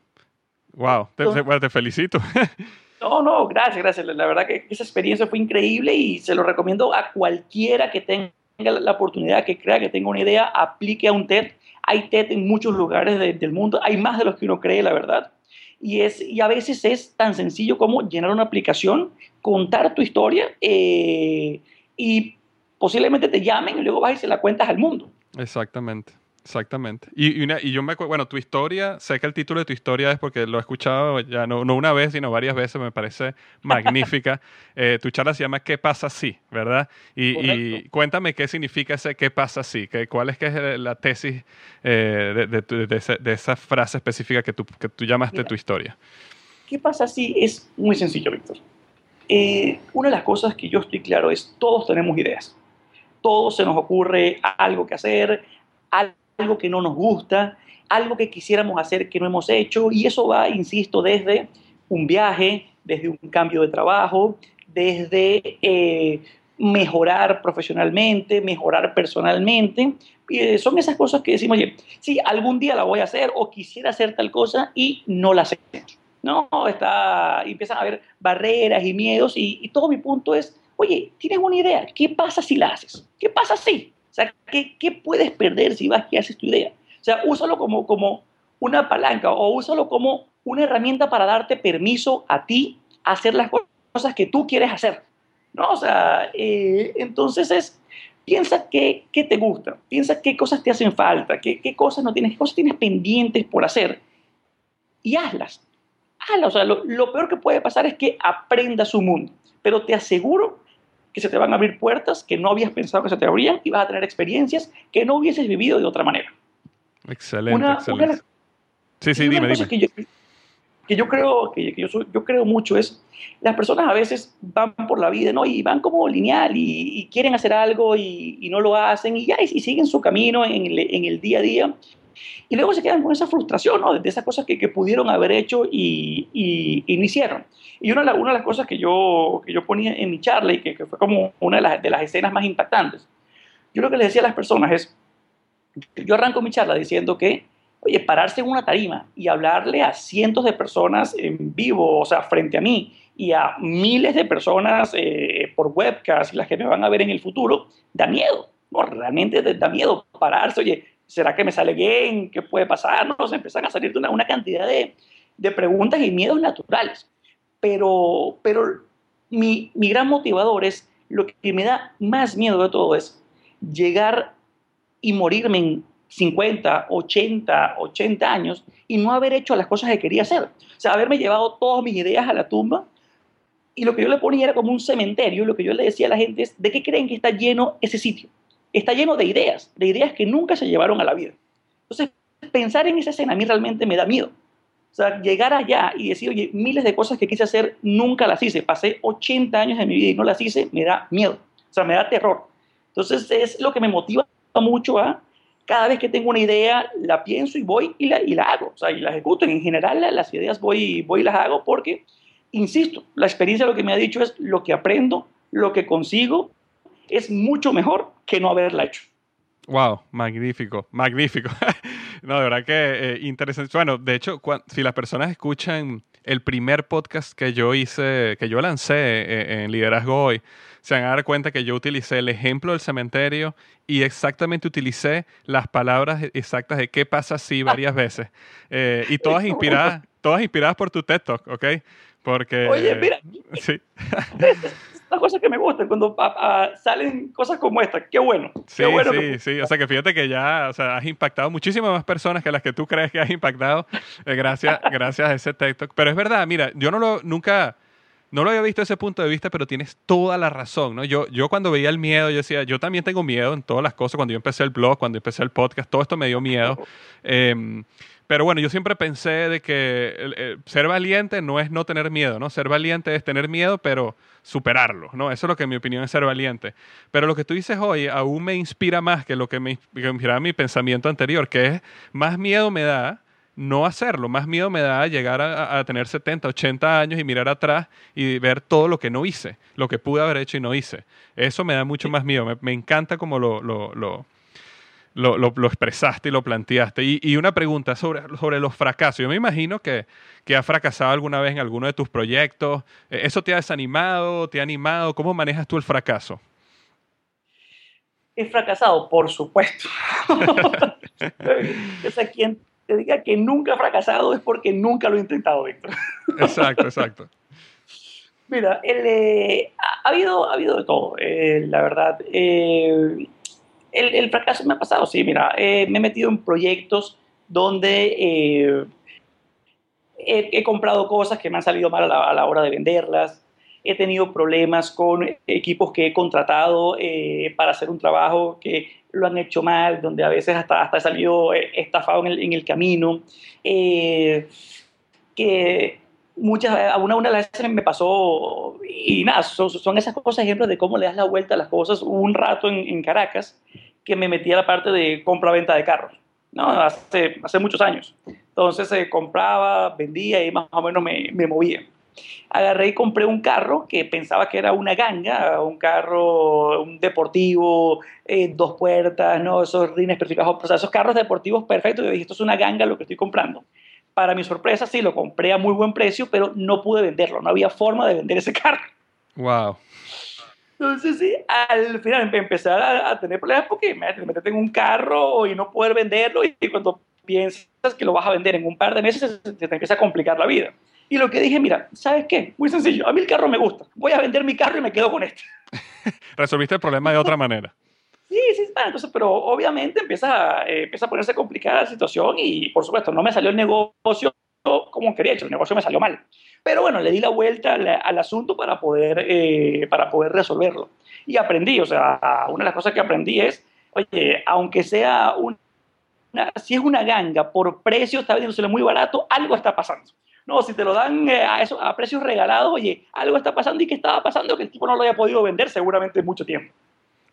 Wow, te, felicito. No, no, gracias, gracias. La verdad que esa experiencia fue increíble y se lo recomiendo a cualquiera que tenga la oportunidad, que crea que tenga una idea, aplique a un TED. Hay TED en muchos lugares del mundo, hay más de los que uno cree, la verdad. Y, es, y a veces es tan sencillo como llenar una aplicación, contar tu historia eh, y posiblemente te llamen y luego vas y se la cuentas al mundo. Exactamente. Exactamente. Y, y, yo me acuerdo, bueno, tu historia, sé que el título de tu historia es porque lo he escuchado ya no, no una vez, sino varias veces, me parece magnífica. Eh, tu charla se llama ¿Qué pasa si? ¿Verdad? Y, cuéntame qué significa ese ¿qué pasa si? ¿Qué, ¿Cuál es, que es la tesis eh, de, de, esa frase específica que tú, que tú llamaste tu historia? ¿Qué pasa si? Es muy sencillo, Víctor. eh, una de las cosas que yo estoy claro es, todos tenemos ideas. Todos se nos ocurre algo que hacer, algo que no nos gusta, algo que quisiéramos hacer que no hemos hecho, y eso va, insisto, desde un viaje, desde un cambio de trabajo, desde eh, mejorar profesionalmente, mejorar personalmente. Eh, son esas cosas que decimos, oye, sí, algún día la voy a hacer o quisiera hacer tal cosa y no la hacemos. No, está, empiezan a haber barreras y miedos y, y, todo mi punto es, oye, tienes una idea, ¿qué pasa si la haces? ¿Qué pasa si? Sea, ¿qué, qué puedes perder si vas y haces tu idea? O sea, úsalo como, como una palanca o úsalo como una herramienta para darte permiso a ti a hacer las cosas que tú quieres hacer. ¿no? O sea, eh, entonces es, piensa qué, qué, te gusta, piensa qué cosas te hacen falta, qué, qué, cosas no tienes, qué cosas tienes pendientes por hacer y hazlas. Hazlas. O sea, lo, lo peor que puede pasar es que aprendas su mundo, pero te aseguro que se te van a abrir puertas que no habías pensado que se te abrían y vas a tener experiencias que no hubieses vivido de otra manera. Excelente, una, excelente. Una sí, sí, dime, dime. Que yo, que yo creo, que, que yo, soy, yo, creo mucho es, las personas a veces van por la vida, ¿no? Y van como lineal y, y quieren hacer algo y, y, no lo hacen y ya, y, siguen su camino en el, en el, día a día. Y luego se quedan con esa frustración, ¿no? De esas cosas que, que pudieron haber hecho y, y, no hicieron. Y una, una de las cosas que yo, que yo ponía en mi charla y que, que fue como una de las, de las escenas más impactantes, yo lo que les decía a las personas es, yo arranco mi charla diciendo que, oye, pararse en una tarima y hablarle a cientos de personas en vivo, o sea, frente a mí, y a miles de personas eh, por webcast, las que me van a ver en el futuro, da miedo, ¿no? Realmente da miedo pararse, oye, ¿será que me sale bien? ¿Qué puede pasar? No, se empiezan a salir una, una cantidad de, de, preguntas y miedos naturales. Pero, pero mi, mi gran motivador es, lo que me da más miedo de todo es llegar y morirme en 50, 80, 80 años y no haber hecho las cosas que quería hacer. O sea, haberme llevado todas mis ideas a la tumba y lo que yo le ponía era como un cementerio. Lo que yo le decía a la gente es, ¿de qué creen que está lleno ese sitio? Está lleno de ideas, de ideas que nunca se llevaron a la vida. Entonces, pensar en esa escena a mí realmente me da miedo. O sea, llegar allá y decir, oye, miles de cosas que quise hacer, nunca las hice. Pasé 80 años de mi vida y no las hice, me da miedo. O sea, me da terror. Entonces, es lo que me motiva mucho a cada vez que tengo una idea, la pienso y voy y la, y la hago, o sea, y la ejecuto. En general, las ideas voy, voy y las hago porque, insisto, la experiencia lo que me ha dicho es lo que aprendo, lo que consigo, es mucho mejor que no haberla hecho. Wow, magnífico, magnífico. no, de verdad que eh, interesante. Bueno, de hecho, si las personas escuchan el primer podcast que yo hice, que yo lancé eh, en Liderazgo Hoy, se van a dar cuenta que yo utilicé el ejemplo del cementerio y exactamente utilicé las palabras exactas de qué pasa si varias veces. Eh, y todas inspiradas, todas inspiradas por tu TED Talk, ¿ok? Porque... Oye, mira. Sí. las cosas que me gustan cuando salen cosas como esta. Qué bueno. Sí, bueno sí, sí. O sea, que fíjate que ya o sea, has impactado muchísimas más personas que las que tú crees que has impactado eh, gracias, gracias a ese TikTok. Pero es verdad, mira, yo no lo, nunca, no lo había visto desde ese punto de vista, pero tienes toda la razón, ¿no? Yo, yo cuando veía el miedo, yo decía, yo también tengo miedo en todas las cosas. Cuando yo empecé el blog, cuando empecé el podcast, todo esto me dio miedo. Eh, pero bueno, yo siempre pensé de que ser valiente no es no tener miedo, ¿no? Ser valiente es tener miedo, pero superarlo, ¿no? Eso es lo que en mi opinión es ser valiente. Pero lo que tú dices hoy aún me inspira más que lo que me, inspiraba mi pensamiento anterior, que es más miedo me da no hacerlo, más miedo me da llegar a, tener 70, 80 años y mirar atrás y ver todo lo que no hice, lo que pude haber hecho y no hice. Eso me da mucho más miedo, me, encanta como lo, lo, lo lo, lo, expresaste y lo planteaste. Y, y, una pregunta sobre, sobre los fracasos. Yo me imagino que, que has fracasado alguna vez en alguno de tus proyectos. Eh, ¿Eso te ha desanimado? ¿Te ha animado? ¿Cómo manejas tú el fracaso? He fracasado, por supuesto. o sea, quien te diga que nunca ha fracasado es porque nunca lo he intentado, Víctor. exacto, exacto. Mira, el, eh, ha, habido, ha habido de todo, eh, la verdad. Eh, el, el, fracaso me ha pasado, sí, mira, eh, me he metido en proyectos donde eh, he, he, comprado cosas que me han salido mal a la, a la, hora de venderlas, he tenido problemas con equipos que he contratado eh, para hacer un trabajo que lo han hecho mal, donde a veces hasta, hasta he salido estafado en el, en el camino, que muchas, una, una de las veces me pasó, y nada, son, esas cosas, ejemplos de cómo le das la vuelta a las cosas. un rato en, Caracas que me metí a la parte de compra-venta de carros, ¿no? Hace, hace muchos años. Entonces se compraba, vendía y más o menos me, me movía agarré y compré un carro que pensaba que era una ganga, un carro, un deportivo, eh, dos puertas, ¿no? esos rines perfectos, o sea, esos carros deportivos perfectos. Yo dije, esto es una ganga lo que estoy comprando. Para mi sorpresa, sí, lo compré a muy buen precio, pero no pude venderlo, no había forma de vender ese carro. Wow. Entonces, sí, al final empecé a, tener problemas porque me metes en un carro y no poder venderlo y cuando piensas que lo vas a vender en un par de meses, se te empieza a complicar la vida. Y lo que dije, mira, ¿sabes qué? Muy sencillo, a mí el carro me gusta. Voy a vender mi carro y me quedo con este. Resolviste el problema de otra manera. Sí, sí, bueno, entonces, pero obviamente empieza, eh, empieza a ponerse complicada la situación y, por supuesto, no me salió el negocio como quería, el negocio me salió mal. Pero bueno, le di la vuelta al, asunto para poder, eh, para poder resolverlo. Y aprendí, o sea, una de las cosas que aprendí es, oye, aunque sea una, si es una ganga, por precio está vendiéndoselo muy barato, algo está pasando. No, si te lo dan eh, a, eso, a precios regalados, oye, algo está pasando y qué estaba pasando que el tipo no lo haya podido vender seguramente en mucho tiempo.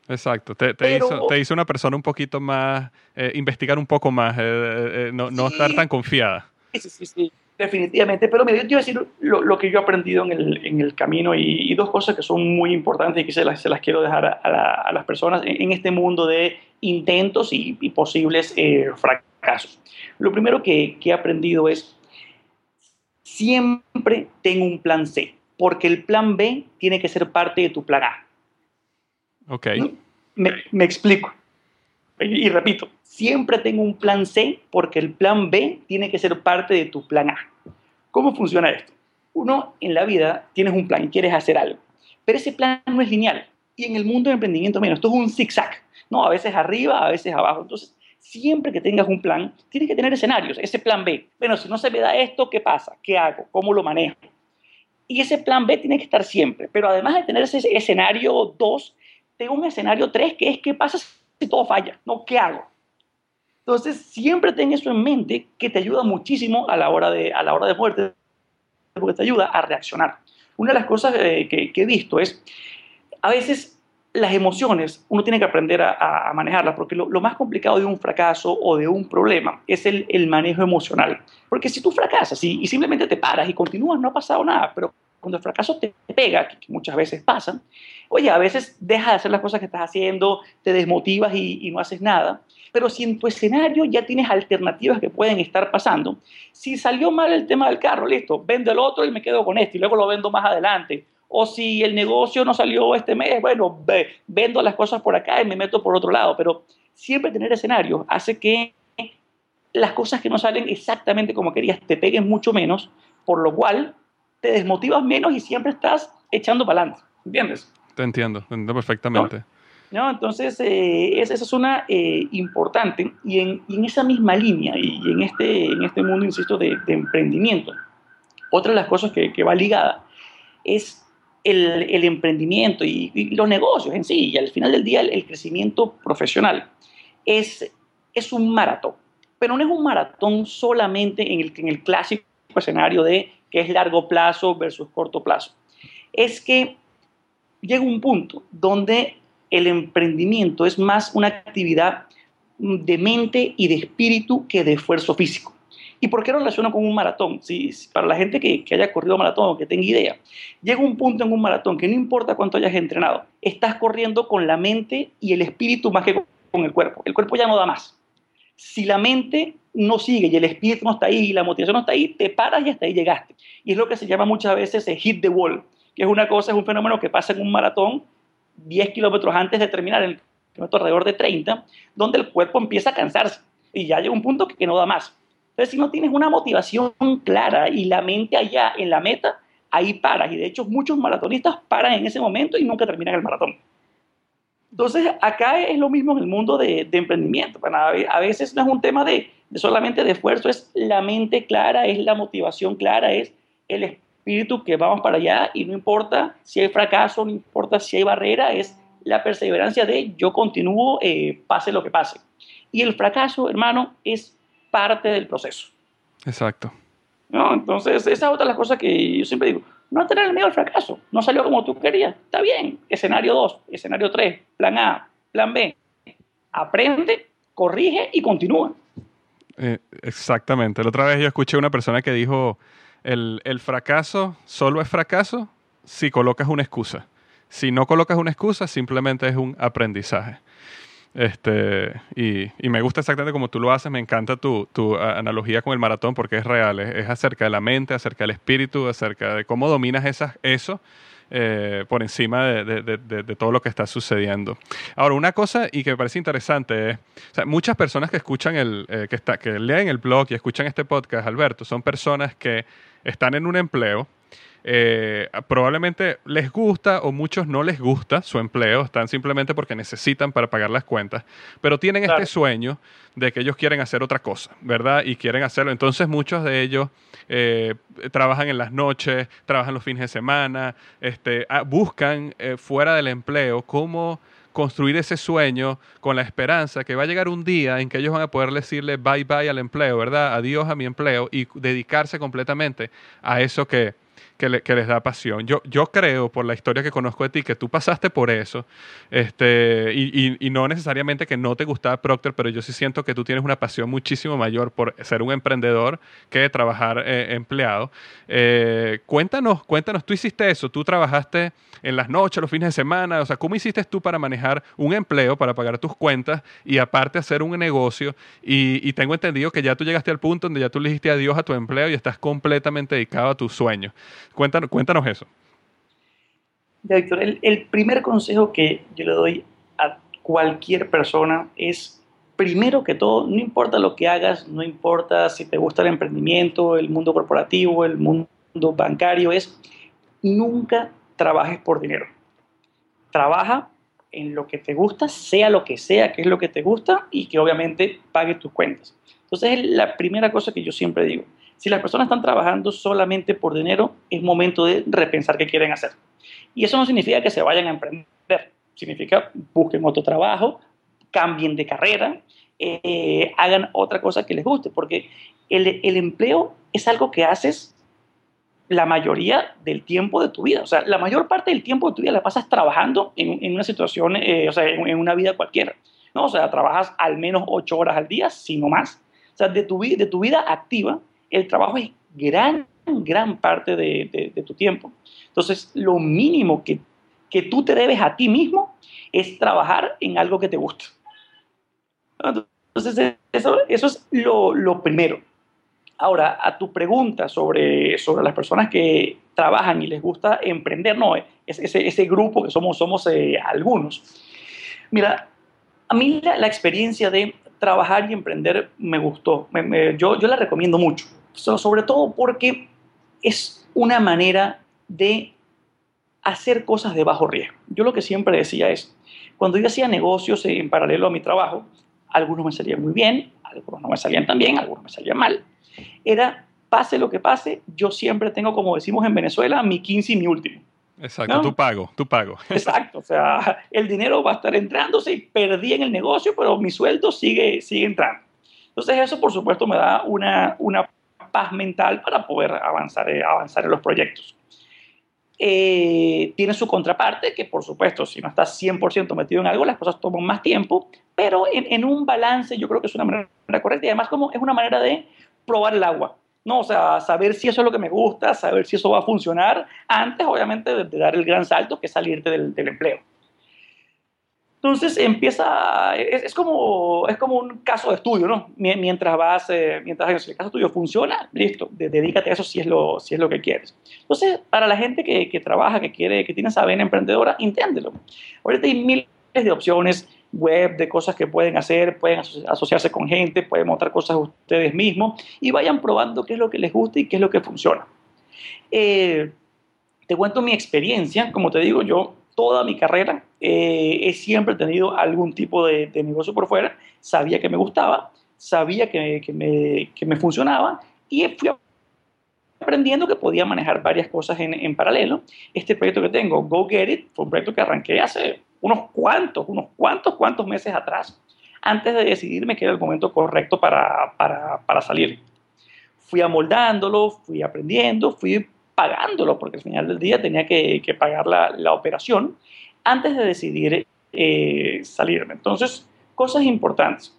Exacto, te, hizo, te hizo, una persona un poquito más, eh, investigar un poco más, eh, no, no, estar tan confiada. Sí, sí, sí, definitivamente. Pero mira, yo te voy a decir lo, que yo he aprendido en el, en el camino y, dos cosas que son muy importantes y que se las, se las quiero dejar a, a, las personas en, este mundo de intentos y, y posibles fracasos. Lo primero que, que he aprendido es siempre tengo un plan C, porque el plan B tiene que ser parte de tu plan A. Ok. Me, explico. Y, repito, siempre tengo un plan C porque el plan B tiene que ser parte de tu plan A. ¿Cómo funciona esto? Uno en la vida tienes un plan y quieres hacer algo, pero ese plan no es lineal. Y en el mundo de emprendimiento menos, esto es un zigzag, ¿no? A veces arriba, a veces abajo. Entonces, siempre que tengas un plan, tienes que tener escenarios, ese plan B. Bueno, si no se me da esto, ¿qué pasa? ¿Qué hago? ¿Cómo lo manejo? Y ese plan B tiene que estar siempre. Pero además de tener ese escenario 2, tengo un escenario 3 que es ¿qué pasa si todo falla? ¿No? ¿Qué hago? Entonces, siempre ten eso en mente que te ayuda muchísimo a la hora de, a la hora de muerte, porque te ayuda a reaccionar. Una de las cosas eh, que, que he visto es, a veces las emociones uno tiene que aprender a, manejarlas, porque lo, más complicado de un fracaso o de un problema es el, manejo emocional. Porque si tú fracasas y, simplemente te paras y continúas, no ha pasado nada, pero cuando el fracaso te pega, que, muchas veces pasa, oye, a veces dejas de hacer las cosas que estás haciendo, te desmotivas y, no haces nada, pero si en tu escenario ya tienes alternativas que pueden estar pasando, si salió mal el tema del carro, listo, vendo el otro y me quedo con este y luego lo vendo más adelante o si el negocio no salió este mes, bueno, vendo las cosas por acá y me meto por otro lado, pero siempre tener escenarios hace que las cosas que no salen exactamente como querías te peguen mucho menos, por lo cual te desmotivas menos y siempre estás echando para adelante, ¿entiendes? Te entiendo, te entiendo perfectamente. ¿No? Entonces, eh, esa, es una eh, importante y en, esa misma línea y en este, en este mundo, insisto, de, emprendimiento, otra de las cosas que, que va ligada es el, emprendimiento y, los negocios en sí, y al final del día el, crecimiento profesional, es, es un maratón. Pero no es un maratón solamente en el, en el clásico escenario de que es largo plazo versus corto plazo. Es que llega un punto donde el emprendimiento es más una actividad de mente y de espíritu que de esfuerzo físico. ¿Y por qué lo relaciono con un maratón? Si, para la gente que, haya corrido maratón o que tenga idea, llega un punto en un maratón que no importa cuánto hayas entrenado, estás corriendo con la mente y el espíritu más que con el cuerpo. El cuerpo ya no da más. Si la mente no sigue y el espíritu no está ahí y la motivación no está ahí, te paras y hasta ahí llegaste. Y es lo que se llama muchas veces el hit the wall, que es una cosa, es un fenómeno que pasa en un maratón 10 kilómetros antes de terminar el kilómetro alrededor de 30, donde el cuerpo empieza a cansarse y ya llega un punto que no da más. Entonces, si no tienes una motivación clara y la mente allá en la meta, ahí paras. Y de hecho, muchos maratonistas paran en ese momento y nunca terminan el maratón. Entonces, acá es lo mismo en el mundo de, emprendimiento. a veces no es un tema de, solamente de esfuerzo, es la mente clara, es la motivación clara, es el espíritu que vamos para allá y no importa si hay fracaso, no importa si hay barrera, es la perseverancia de yo continúo, eh, pase lo que pase. Y el fracaso, hermano, es parte del proceso. Exacto. ¿no? Entonces, esa es otra de las cosas que yo siempre digo, no tener miedo al fracaso, no salió como tú querías, está bien, escenario 2, escenario 3, plan A, plan B, aprende, corrige y continúa. Eh, exactamente, la otra vez yo escuché una persona que dijo, el, el fracaso solo es fracaso si colocas una excusa. Si no colocas una excusa, simplemente es un aprendizaje. Este, y, y, me gusta exactamente como tú lo haces, me encanta tu, tu analogía con el maratón porque es real, es, acerca de la mente, acerca del espíritu, acerca de cómo dominas esas, eso eh, por encima de, todo lo que está sucediendo. Ahora, una cosa y que me parece interesante es, muchas personas que escuchan el, eh, que, que leen el blog y escuchan este podcast, Alberto, son personas que están en un empleo, eh, probablemente les gusta o muchos no les gusta su empleo, están simplemente porque necesitan para pagar las cuentas, pero tienen este sueño de que ellos quieren hacer otra cosa, ¿verdad? Y quieren hacerlo. Entonces muchos de ellos eh, trabajan en las noches, trabajan los fines de semana, este, ah, buscan eh, fuera del empleo cómo construir ese sueño con la esperanza que va a llegar un día en que ellos van a poder decirle bye bye al empleo, ¿verdad? Adiós a mi empleo y dedicarse completamente a eso que, que, les da pasión. Yo, yo creo, por la historia que conozco de ti, que tú pasaste por eso, este, y, y, no necesariamente que no te gustaba Procter, pero yo sí siento que tú tienes una pasión muchísimo mayor por ser un emprendedor que trabajar eh, empleado. Eh, cuéntanos, cuéntanos, tú hiciste eso, tú trabajaste en las noches, los fines de semana, o sea, ¿cómo hiciste tú para manejar un empleo, para pagar tus cuentas y aparte hacer un negocio? Y, y tengo entendido que ya tú llegaste al punto donde ya tú le dijiste adiós a tu empleo y estás completamente dedicado a tus sueños. Cuéntanos, cuéntanos eso. Ya, Víctor, el, primer consejo que yo le doy a cualquier persona es, primero que todo, no importa lo que hagas, no importa si te gusta el emprendimiento, el mundo corporativo, el mundo bancario, es nunca trabajes por dinero. Trabaja en lo que te gusta, sea lo que sea que es lo que te gusta y que obviamente pague tus cuentas. Entonces es la primera cosa que yo siempre digo. Si las personas están trabajando solamente por dinero, es momento de repensar qué quieren hacer. Y eso no significa que se vayan a emprender, significa busquen otro trabajo, cambien de carrera, eh, hagan otra cosa que les guste, porque el, el, empleo es algo que haces la mayoría del tiempo de tu vida. O sea, la mayor parte del tiempo de tu vida la pasas trabajando en, en una situación, eh, o sea, en, en, una vida cualquiera. ¿no? O sea, trabajas al menos ocho horas al día, si no más. O sea, de tu, de tu vida activa, el trabajo es gran, gran parte de, tu tiempo. Entonces, lo mínimo que, que, tú te debes a ti mismo es trabajar en algo que te gusta. Entonces, eso, eso es lo, lo, primero. Ahora, a tu pregunta sobre, sobre las personas que trabajan y les gusta emprender, no, es ese, ese grupo que somos, somos eh, algunos. Mira, a mí la, la, experiencia de trabajar y emprender me gustó. yo, yo la recomiendo mucho, sobre todo porque es una manera de hacer cosas de bajo riesgo. Yo lo que siempre decía es, cuando yo hacía negocios en paralelo a mi trabajo, algunos me salían muy bien, algunos no me salían tan bien, algunos me salían mal. Era, pase lo que pase, yo siempre tengo, como decimos en Venezuela, mi 15 y mi último. Exacto, tú pago, tú pago. Exacto, o sea, el dinero va a estar entrando, sí, perdí en el negocio, pero mi sueldo sigue, sigue entrando. Entonces eso, por supuesto, me da una, una paz mental para poder avanzar, eh, avanzar en los proyectos. Eh, tiene su contraparte, que por supuesto, si no estás 100% metido en algo, las cosas toman más tiempo, pero en, en, un balance yo creo que es una manera correcta y además como es una manera de probar el agua. ¿No? O sea, saber si eso es lo que me gusta, saber si eso va a funcionar, antes obviamente de, dar el gran salto que es salirte del, del empleo. Entonces empieza, es, como, es como un caso de estudio, ¿no? Mientras vas, eh, mientras el caso tuyo funciona, listo, dedícate a eso si es lo, si es lo que quieres. Entonces, para la gente que, que trabaja, que quiere, que tiene esa vena emprendedora, inténdelo. Ahorita hay miles de opciones, web, de cosas que pueden hacer, pueden asociarse con gente, pueden montar cosas ustedes mismos y vayan probando qué es lo que les gusta y qué es lo que funciona. Eh, te cuento mi experiencia, como te digo, yo toda mi carrera eh, he siempre tenido algún tipo de, negocio por fuera, sabía que me gustaba, sabía que, que, me, que me, funcionaba y fui aprendiendo que podía manejar varias cosas en, en paralelo. Este proyecto que tengo, Go Get It, fue un proyecto que arranqué hace unos cuantos, unos cuantos, cuantos meses atrás, antes de decidirme que era el momento correcto para, para, para salir. fui amoldándolo, fui aprendiendo, fui pagándolo, porque al final del día tenía que, pagar la, operación antes de decidir eh, salirme. Entonces, cosas importantes.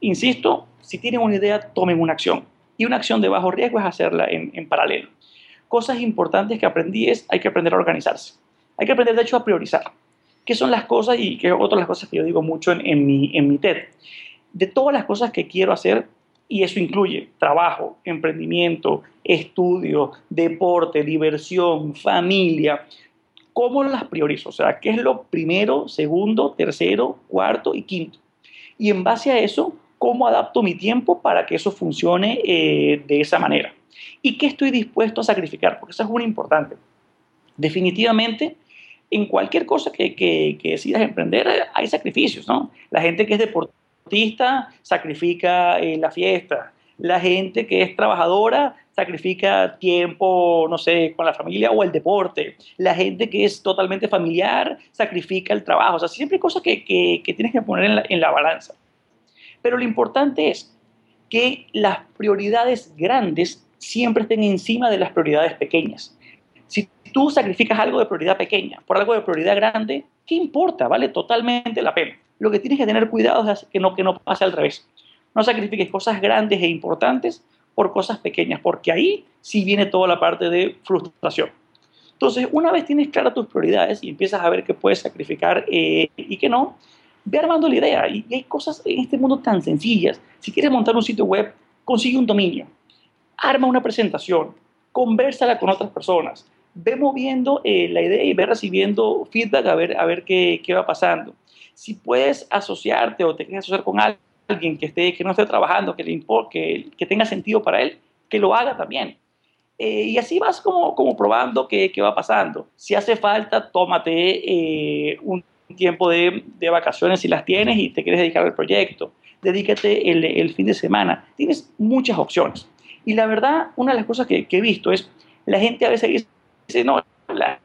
Insisto, si tienen una idea, tomen una acción. Y una acción de bajo riesgo es hacerla en, en paralelo. Cosas importantes que aprendí es, hay que aprender a organizarse. Hay que aprender, de hecho, a priorizar. ¿Qué son las cosas y qué otras las cosas que yo digo mucho en, mi, en mi TED? De todas las cosas que quiero hacer, y eso incluye trabajo, emprendimiento, estudio, deporte, diversión, familia. ¿Cómo las priorizo? O sea, ¿qué es lo primero, segundo, tercero, cuarto y quinto? Y en base a eso, ¿cómo adapto mi tiempo para que eso funcione eh, de esa manera? ¿Y qué estoy dispuesto a sacrificar? Porque eso es muy importante. Definitivamente, en cualquier cosa que, que, que decidas emprender hay sacrificios, ¿no? La gente que es deportista sacrifica eh, la fiesta. La gente que es trabajadora sacrifica tiempo, no sé, con la familia o el deporte. La gente que es totalmente familiar sacrifica el trabajo. O sea, siempre hay cosas que, que, tienes que poner en la, en la balanza. Pero lo importante es que las prioridades grandes siempre estén encima de las prioridades pequeñas. Si tú sacrificas algo de prioridad pequeña por algo de prioridad grande, ¿qué importa? Vale totalmente la pena. Lo que tienes que tener cuidado es que no, que no pase al revés. No sacrifiques cosas grandes e importantes por cosas pequeñas, porque ahí sí viene toda la parte de frustración. Entonces, una vez tienes claras tus prioridades y empiezas a ver qué puedes sacrificar eh, y qué no, ve armando la idea. Y, hay cosas en este mundo tan sencillas. Si quieres montar un sitio web, consigue un dominio, arma una presentación, conversala con otras personas, ve moviendo eh, la idea y ve recibiendo feedback a ver, a ver qué, qué va pasando si puedes asociarte o te quieres asociar con alguien que, esté, que no esté trabajando, que, le que, que tenga sentido para él, que lo haga también. Eh, y así vas como, como probando qué, qué, va pasando. Si hace falta, tómate eh, un tiempo de, de, vacaciones si las tienes y te quieres dedicar al proyecto. Dedícate el, el, fin de semana. Tienes muchas opciones. Y la verdad, una de las cosas que, que he visto es, la gente a veces dice, no, la,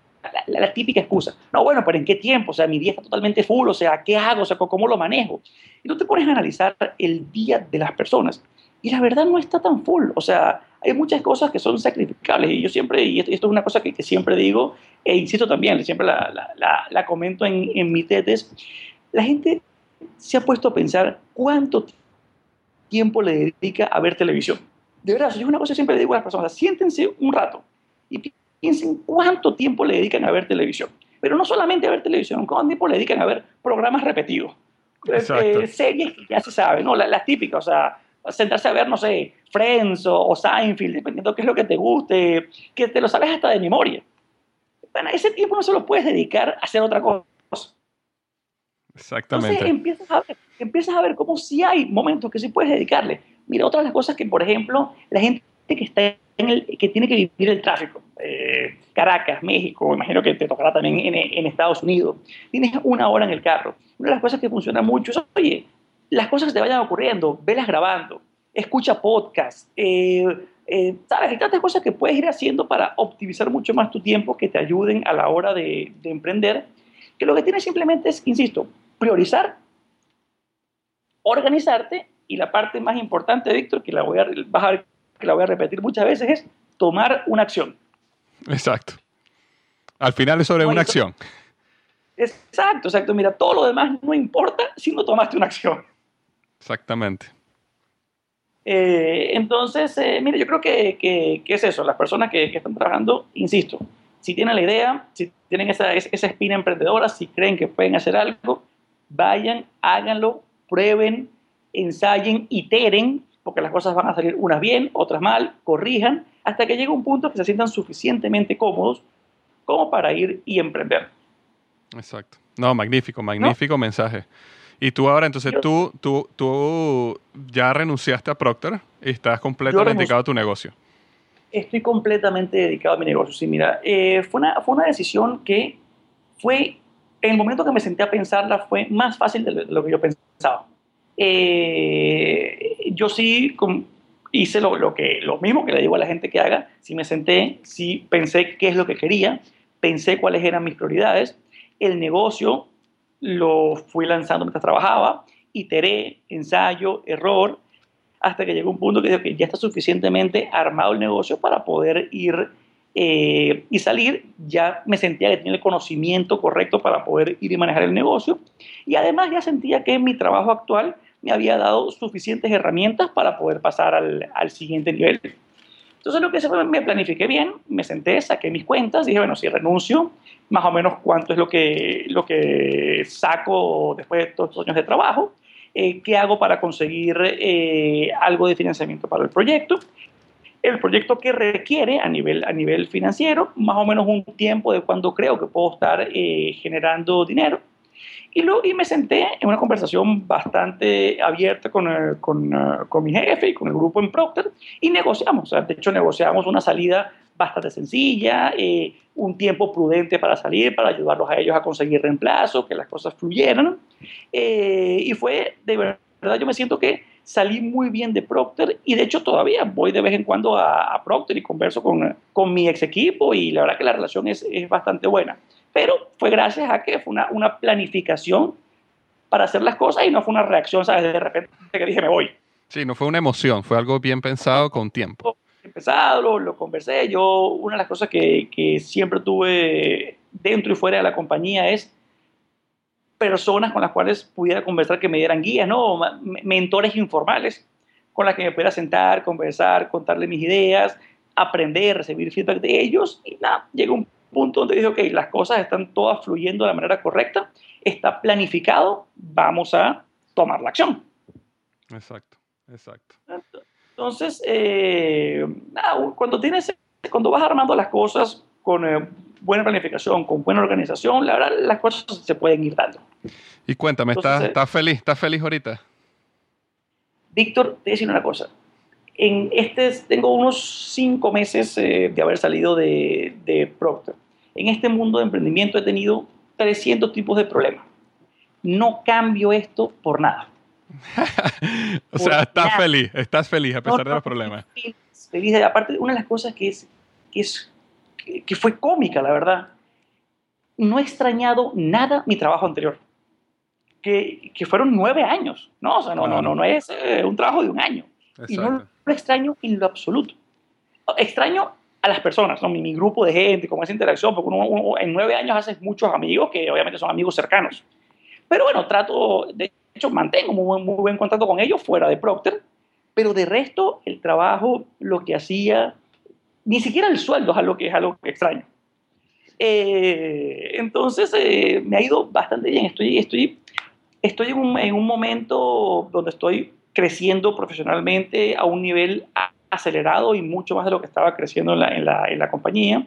la, típica excusa. No, bueno, pero ¿en qué tiempo? O sea, mi día está totalmente full, o sea, ¿qué hago? O sea, ¿cómo lo manejo? Y tú te pones a analizar el día de las personas y la verdad no está tan full. O sea, hay muchas cosas que son sacrificables y yo siempre, y esto, es una cosa que, siempre digo e insisto también, siempre la, la, comento en, en mi TEDs, la gente se ha puesto a pensar cuánto tiempo le dedica a ver televisión. De verdad, es una cosa que siempre le digo a las personas, siéntense un rato y Piensen cuánto tiempo le dedican a ver televisión. Pero no solamente a ver televisión, cuánto tiempo le dedican a ver programas repetidos. Eh, series que ya se sabe, ¿no? Las, típicas, o sea, sentarse a ver, no sé, Friends o, Seinfeld, dependiendo de qué es lo que te guste, que te lo sabes hasta de memoria. Bueno, ese tiempo no se lo puedes dedicar a hacer otra cosa. Exactamente. Entonces empiezas a ver, empiezas a ver cómo sí hay momentos que sí puedes dedicarle. Mira, otra de las cosas que, por ejemplo, la gente que está en el, que tiene que vivir el tráfico. Eh, Caracas, México, imagino que te tocará también en, Estados Unidos. Tienes una hora en el carro. Una de las cosas que funciona mucho es, oye, las cosas que te vayan ocurriendo, velas grabando, escucha podcast, eh, eh, ¿sabes? Hay tantas cosas que puedes ir haciendo para optimizar mucho más tu tiempo que te ayuden a la hora de, emprender, que lo que tienes simplemente es, insisto, priorizar, organizarte y la parte más importante, Víctor, que la voy a, vas a ver que la voy a repetir muchas veces, es tomar una acción. Exacto. Al final es sobre una acción. Exacto, exacto. Mira, todo lo demás no importa si no tomaste una acción. Exactamente. Eh, entonces, eh, mira, yo creo que, que, es eso. Las personas que, que, están trabajando, insisto, si tienen la idea, si tienen esa, esa espina emprendedora, si creen que pueden hacer algo, vayan, háganlo, prueben, ensayen, iteren, porque las cosas van a salir unas bien, otras mal, corrijan, hasta que llegue un punto que se sientan suficientemente cómodos como para ir y emprender. Exacto. No, magnífico, magnífico mensaje. Y tú ahora, entonces, tú, tú, tú ya renunciaste a Procter y estás completamente dedicado a tu negocio. Estoy completamente dedicado a mi negocio. Sí, mira, eh, fue, una, fue una decisión que fue, en el momento que me senté a pensarla, fue más fácil de lo que yo pensaba. Eh, yo sí hice lo, que, lo mismo que le digo a la gente que haga. Si me senté, si pensé qué es lo que quería, pensé cuáles eran mis prioridades. El negocio lo fui lanzando mientras trabajaba, iteré, ensayo, error, hasta que llegó un punto que dijo que ya está suficientemente armado el negocio para poder ir eh, y salir. Ya me sentía que tenía el conocimiento correcto para poder ir y manejar el negocio. Y además ya sentía que mi trabajo actual me había dado suficientes herramientas para poder pasar al, al siguiente nivel. Entonces lo que hice fue, me planifiqué bien, me senté, saqué mis cuentas, dije, bueno, si renuncio, más o menos cuánto es lo que, lo que saco después de estos años de trabajo, eh, qué hago para conseguir eh, algo de financiamiento para el proyecto, el proyecto que requiere a nivel, a nivel financiero, más o menos un tiempo de cuando creo que puedo estar eh, generando dinero y, luego, y me senté en una conversación bastante abierta con, eh, con, eh, con, mi jefe y con el grupo en Procter y negociamos. de hecho, negociamos una salida bastante sencilla, eh, un tiempo prudente para salir, para ayudarlos a ellos a conseguir reemplazo, que las cosas fluyeran. y fue, de verdad, yo me siento que salí muy bien de Procter y de hecho todavía voy de vez en cuando a, a Procter y converso con, con, mi ex equipo y la verdad que la relación es, es bastante buena pero fue gracias a que fue una, una planificación para hacer las cosas y no fue una reacción, ¿sabes? De repente que dije, me voy. Sí, no fue una emoción, fue algo bien pensado con tiempo. Empezado, lo, lo conversé. Yo, una de las cosas que, que, siempre tuve dentro y fuera de la compañía es personas con las cuales pudiera conversar que me dieran guías, ¿no? Mentores informales con las que me pudiera sentar, conversar, contarle mis ideas, aprender, recibir feedback de ellos. Y nada, llegó un punto donde dice, ok, las cosas están todas fluyendo de la manera correcta, está planificado, vamos a tomar la acción. Exacto, exacto. Entonces, eh, cuando, tienes, cuando vas armando las cosas con eh, buena planificación, con buena organización, la verdad las cosas se pueden ir dando. Y cuéntame, ¿estás, feliz? ¿Estás feliz ahorita? Víctor, te voy a decir una cosa. En este, tengo unos cinco meses eh, de haber salido de, de Procter en este mundo de emprendimiento he tenido 300 tipos de problemas. No cambio esto por nada. o sea, estás feliz, estás feliz a pesar de los problemas. Feliz, feliz. Aparte, una de las cosas que, es, que, es, que fue cómica, la verdad, no he extrañado nada mi trabajo anterior. Que, que fueron nueve años, ¿no? O sea, no, no, no, no es eh, un trabajo de un año. Y no lo extraño en lo absoluto. Extraño a las personas, ¿no? mi, grupo de gente, con esa interacción, porque uno, en nueve años haces muchos amigos que obviamente son amigos cercanos. Pero bueno, trato, de hecho, mantengo muy, muy buen contacto con ellos fuera de Procter, pero de resto, el trabajo, lo que hacía, ni siquiera el sueldo es algo que es algo extraño. Eh, entonces, eh, me ha ido bastante bien. Estoy, estoy, estoy en un, en un momento donde estoy creciendo profesionalmente a un nivel acelerado y mucho más de lo que estaba creciendo en la, en la, en la compañía.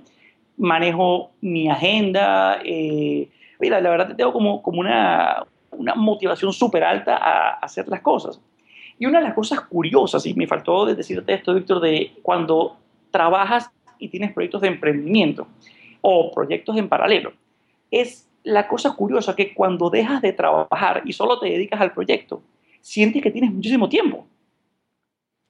Manejo mi agenda. Eh, mira, la verdad tengo como, como una, una motivación súper alta a, hacer las cosas. Y una de las cosas curiosas, y me faltó decirte esto, Víctor, de cuando trabajas y tienes proyectos de emprendimiento o proyectos en paralelo, es la cosa curiosa que cuando dejas de trabajar y solo te dedicas al proyecto, sientes que tienes muchísimo tiempo.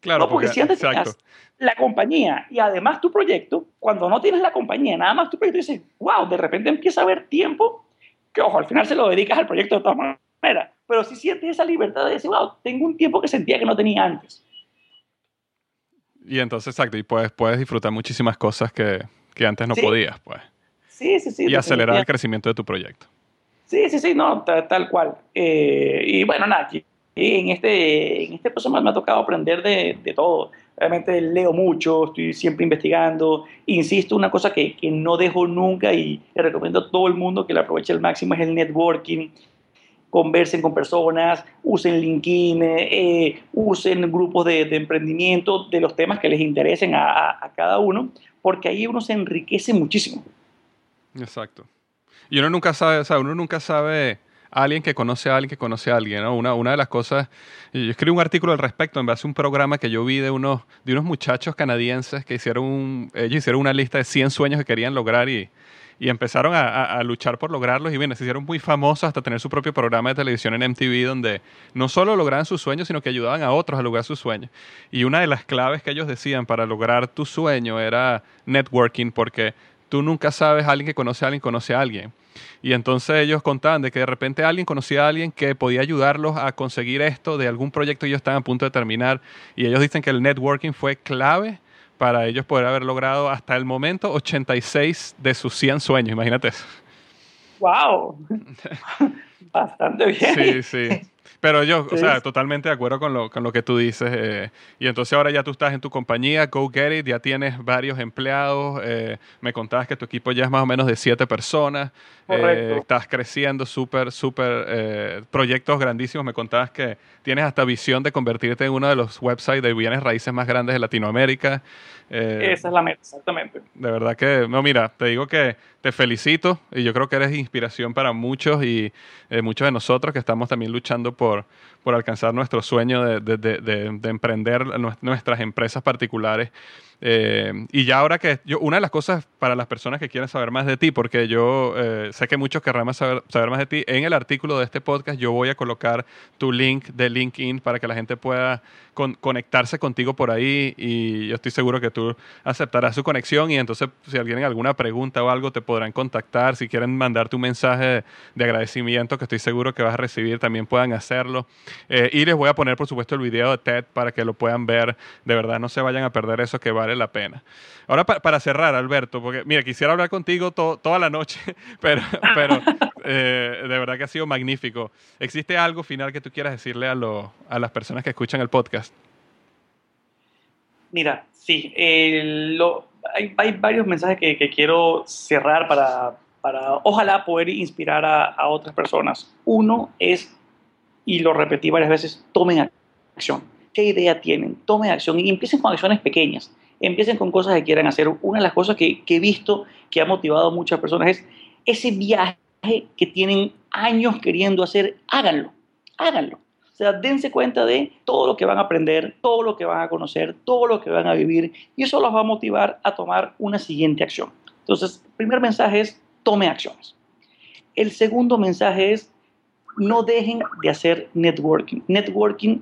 Claro, no, porque, si antes tenías la compañía y además tu proyecto, cuando no tienes la compañía, nada más tu proyecto, dices, wow, de repente empieza a haber tiempo que, ojo, al final se lo dedicas al proyecto de todas maneras, pero si sientes esa libertad de decir, wow, tengo un tiempo que sentía que no tenía antes. Y entonces, exacto, y puedes, puedes disfrutar muchísimas cosas que, que antes no podías, pues. Sí, sí, sí. Y acelerar el crecimiento de tu proyecto. Sí, sí, sí, no, tal, cual. Eh, y bueno, nada, aquí en este, en este proceso me ha tocado aprender de, de, todo. Realmente leo mucho, estoy siempre investigando. Insisto, una cosa que, que, no dejo nunca y le recomiendo a todo el mundo que la aproveche al máximo es el networking. Conversen con personas, usen LinkedIn, eh, usen grupos de, emprendimiento de los temas que les interesen a, a cada uno, porque ahí uno se enriquece muchísimo. Exacto. Y uno nunca sabe, o sea, uno nunca sabe alguien que conoce a alguien que conoce a alguien. ¿no? Una, de las cosas, yo escribí un artículo al respecto en base a un programa que yo vi de unos, de unos muchachos canadienses que hicieron, ellos hicieron una lista de 100 sueños que querían lograr y, y empezaron a, a, luchar por lograrlos y bien, se hicieron muy famosos hasta tener su propio programa de televisión en MTV donde no solo lograban sus sueños, sino que ayudaban a otros a lograr sus sueños. Y una de las claves que ellos decían para lograr tu sueño era networking porque tú nunca sabes, alguien que conoce a alguien conoce a alguien. Y entonces ellos contaban de que de repente alguien conocía a alguien que podía ayudarlos a conseguir esto de algún proyecto que ellos estaban a punto de terminar. Y ellos dicen que el networking fue clave para ellos poder haber logrado hasta el momento 86 de sus 100 sueños. Imagínate eso. ¡Wow! Bastante bien. Sí, sí. Pero yo, o sea, totalmente de acuerdo con lo, con lo que tú dices. Eh, y entonces ahora ya tú estás en tu compañía, Go Get It, ya tienes varios empleados. Eh, me contabas que tu equipo ya es más o menos de siete personas. Eh, estás creciendo súper, súper, proyectos grandísimos. Me contabas que tienes hasta visión de convertirte en uno de los websites de bienes raíces más grandes de Latinoamérica. Esa es la meta, exactamente. De verdad que, no, mira, te digo que te felicito y yo creo que eres inspiración para muchos y muchos de nosotros que estamos también luchando por por, alcanzar nuestro sueño de, emprender nuestras empresas particulares. Eh, y ya ahora que yo, una de las cosas para las personas que quieren saber más de ti, porque yo eh, sé que muchos querrán saber, saber, más de ti, en el artículo de este podcast yo voy a colocar tu link de LinkedIn para que la gente pueda conectarse contigo por ahí y yo estoy seguro que tú aceptarás su conexión y entonces si alguien tiene alguna pregunta o algo te podrán contactar, si quieren mandarte un mensaje de agradecimiento que estoy seguro que vas a recibir, también puedan hacerlo. Eh, y les voy a poner por supuesto el video de TED para que lo puedan ver, de verdad no se vayan a perder eso que vale la pena. Ahora para cerrar Alberto, porque mira, quisiera hablar contigo toda la noche, pero, pero eh, de verdad que ha sido magnífico. ¿Existe algo final que tú quieras decirle a, a las personas que escuchan el podcast? Mira, sí, hay, varios mensajes que, quiero cerrar para, para, ojalá, poder inspirar a, otras personas. Uno es, y lo repetí varias veces, tomen acción. ¿Qué idea tienen? Tomen acción y empiecen con acciones pequeñas. Empiecen con cosas que quieran hacer. Una de las cosas que, he visto que ha motivado a muchas personas es ese viaje que tienen años queriendo hacer, háganlo, háganlo. O sea, dense cuenta de todo lo que van a aprender, todo lo que van a conocer, todo lo que van a vivir y eso los va a motivar a tomar una siguiente acción. Entonces, el primer mensaje es tome acciones. El segundo mensaje es no dejen de hacer networking. Networking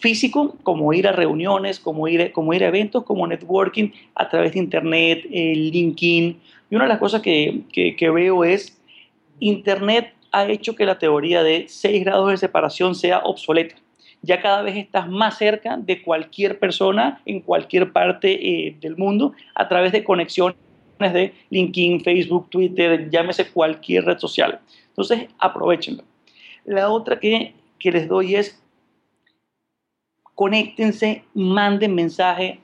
físico, como ir a reuniones, como ir, como ir a eventos, como networking a través de Internet, LinkedIn. Y una de las cosas que, que veo es Internet ha hecho que la teoría de seis grados de separación sea obsoleta. Ya cada vez estás más cerca de cualquier persona en cualquier parte eh, del mundo a través de conexiones de LinkedIn, Facebook, Twitter, llámese cualquier red social. Entonces, aprovechenlo. La otra que, que les doy es conéctense, manden mensaje,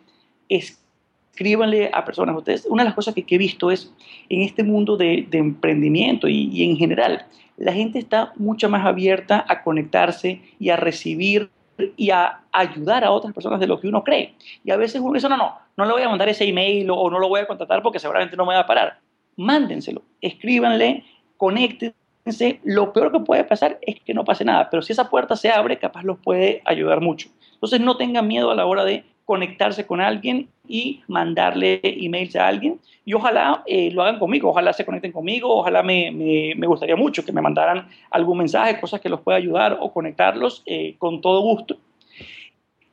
escríbanle a personas. Ustedes, una de las cosas que, he visto es en este mundo de, emprendimiento y, en general, la gente está mucho más abierta a conectarse y a recibir y a ayudar a otras personas de lo que uno cree. Y a veces uno dice, no, no, no le voy a mandar ese email o, no lo voy a contratar porque seguramente no me va a parar. Mándenselo, escríbanle, conéctense. Lo peor que puede pasar es que no pase nada, pero si esa puerta se abre, capaz los puede ayudar mucho. Entonces no tengan miedo a la hora de conectarse con alguien y mandarle emails a alguien. Y ojalá eh, lo hagan conmigo, ojalá se conecten conmigo, ojalá me, me, gustaría mucho que me mandaran algún mensaje, cosas que los pueda ayudar o conectarlos eh, con todo gusto.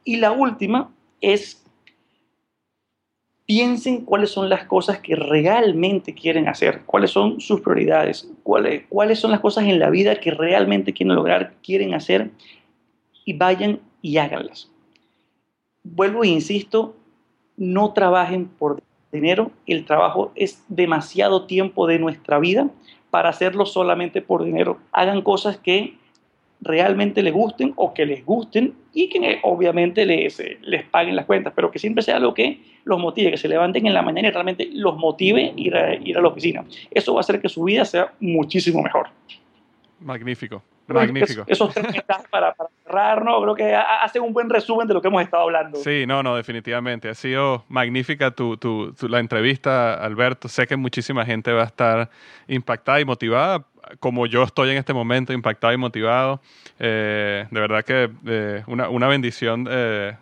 Y la última es, piensen cuáles son las cosas que realmente quieren hacer, cuáles son sus prioridades, cuáles, cuáles son las cosas en la vida que realmente quieren lograr, quieren hacer y vayan y háganlas vuelvo e insisto, no trabajen por dinero. El trabajo es demasiado tiempo de nuestra vida para hacerlo solamente por dinero. Hagan cosas que realmente les gusten o que les gusten y que obviamente les, les paguen las cuentas, pero que siempre sea algo que los motive, que se levanten en la mañana y realmente los motive ir a, ir a la oficina. Eso va a hacer que su vida sea muchísimo mejor. Magnífico. Magnífico. esos tres para, para, cerrar, ¿no? Creo que hacen un buen resumen de lo que hemos estado hablando. Sí, no, no, definitivamente. Ha sido magnífica tu, tu, la entrevista, Alberto. Sé que muchísima gente va a estar impactada y motivada, como yo estoy en este momento, impactado y motivado. Eh, de verdad que eh, una, una, bendición. Eh,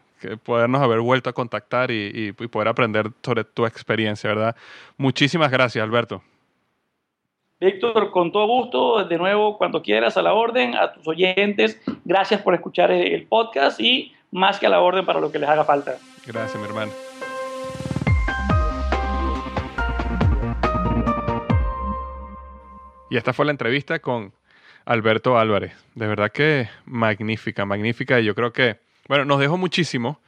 podernos haber vuelto a contactar y, y poder aprender sobre tu experiencia, ¿verdad? Muchísimas gracias, Alberto. Víctor, con todo gusto, de nuevo, cuando quieras, a la orden, a tus oyentes, gracias por escuchar el podcast y más que a la orden para lo que les haga falta. Gracias, mi hermano. Y esta fue la entrevista con Alberto Álvarez. De verdad que magnífica, magnífica. Y yo creo que, bueno, nos dejó muchísimo.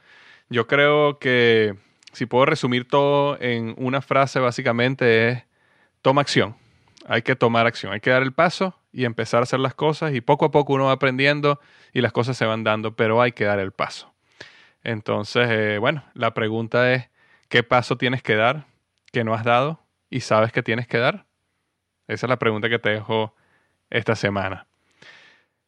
Yo creo que si puedo resumir todo en una frase, básicamente es, toma acción. Hay que tomar acción, hay que dar el paso y empezar a hacer las cosas y poco a poco uno va aprendiendo y las cosas se van dando, pero hay que dar el paso. Entonces, eh, bueno, la pregunta es, ¿qué paso tienes que dar que no has dado y sabes que tienes que dar? Esa es la pregunta que te dejo esta semana.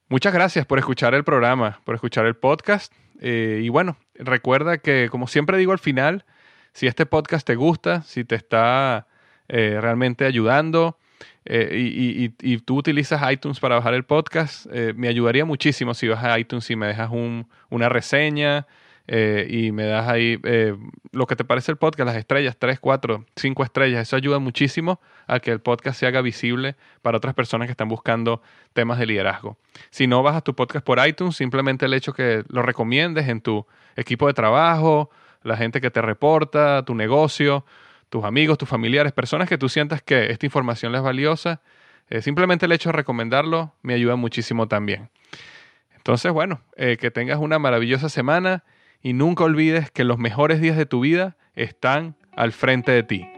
Muchas gracias por escuchar el programa, por escuchar el podcast. Eh, y bueno, recuerda que, como siempre digo al final, si este podcast te gusta, si te está eh, realmente ayudando y, y, tú utilizas iTunes para bajar el podcast, me ayudaría muchísimo si vas a iTunes y me dejas un, una reseña, eh, y me das ahí eh, lo que te parece el podcast, las estrellas, 3, 4, 5 estrellas. Eso ayuda muchísimo a que el podcast se haga visible para otras personas que están buscando temas de liderazgo. Si no bajas tu podcast por iTunes, simplemente el hecho que lo recomiendes en tu equipo de trabajo, la gente que te reporta, tu negocio, tus amigos, tus familiares, personas que tú sientas que esta información les es valiosa, eh, simplemente el hecho de recomendarlo me ayuda muchísimo también. Entonces, bueno, que tengas una maravillosa semana y nunca olvides que los mejores días de tu vida están al frente de ti.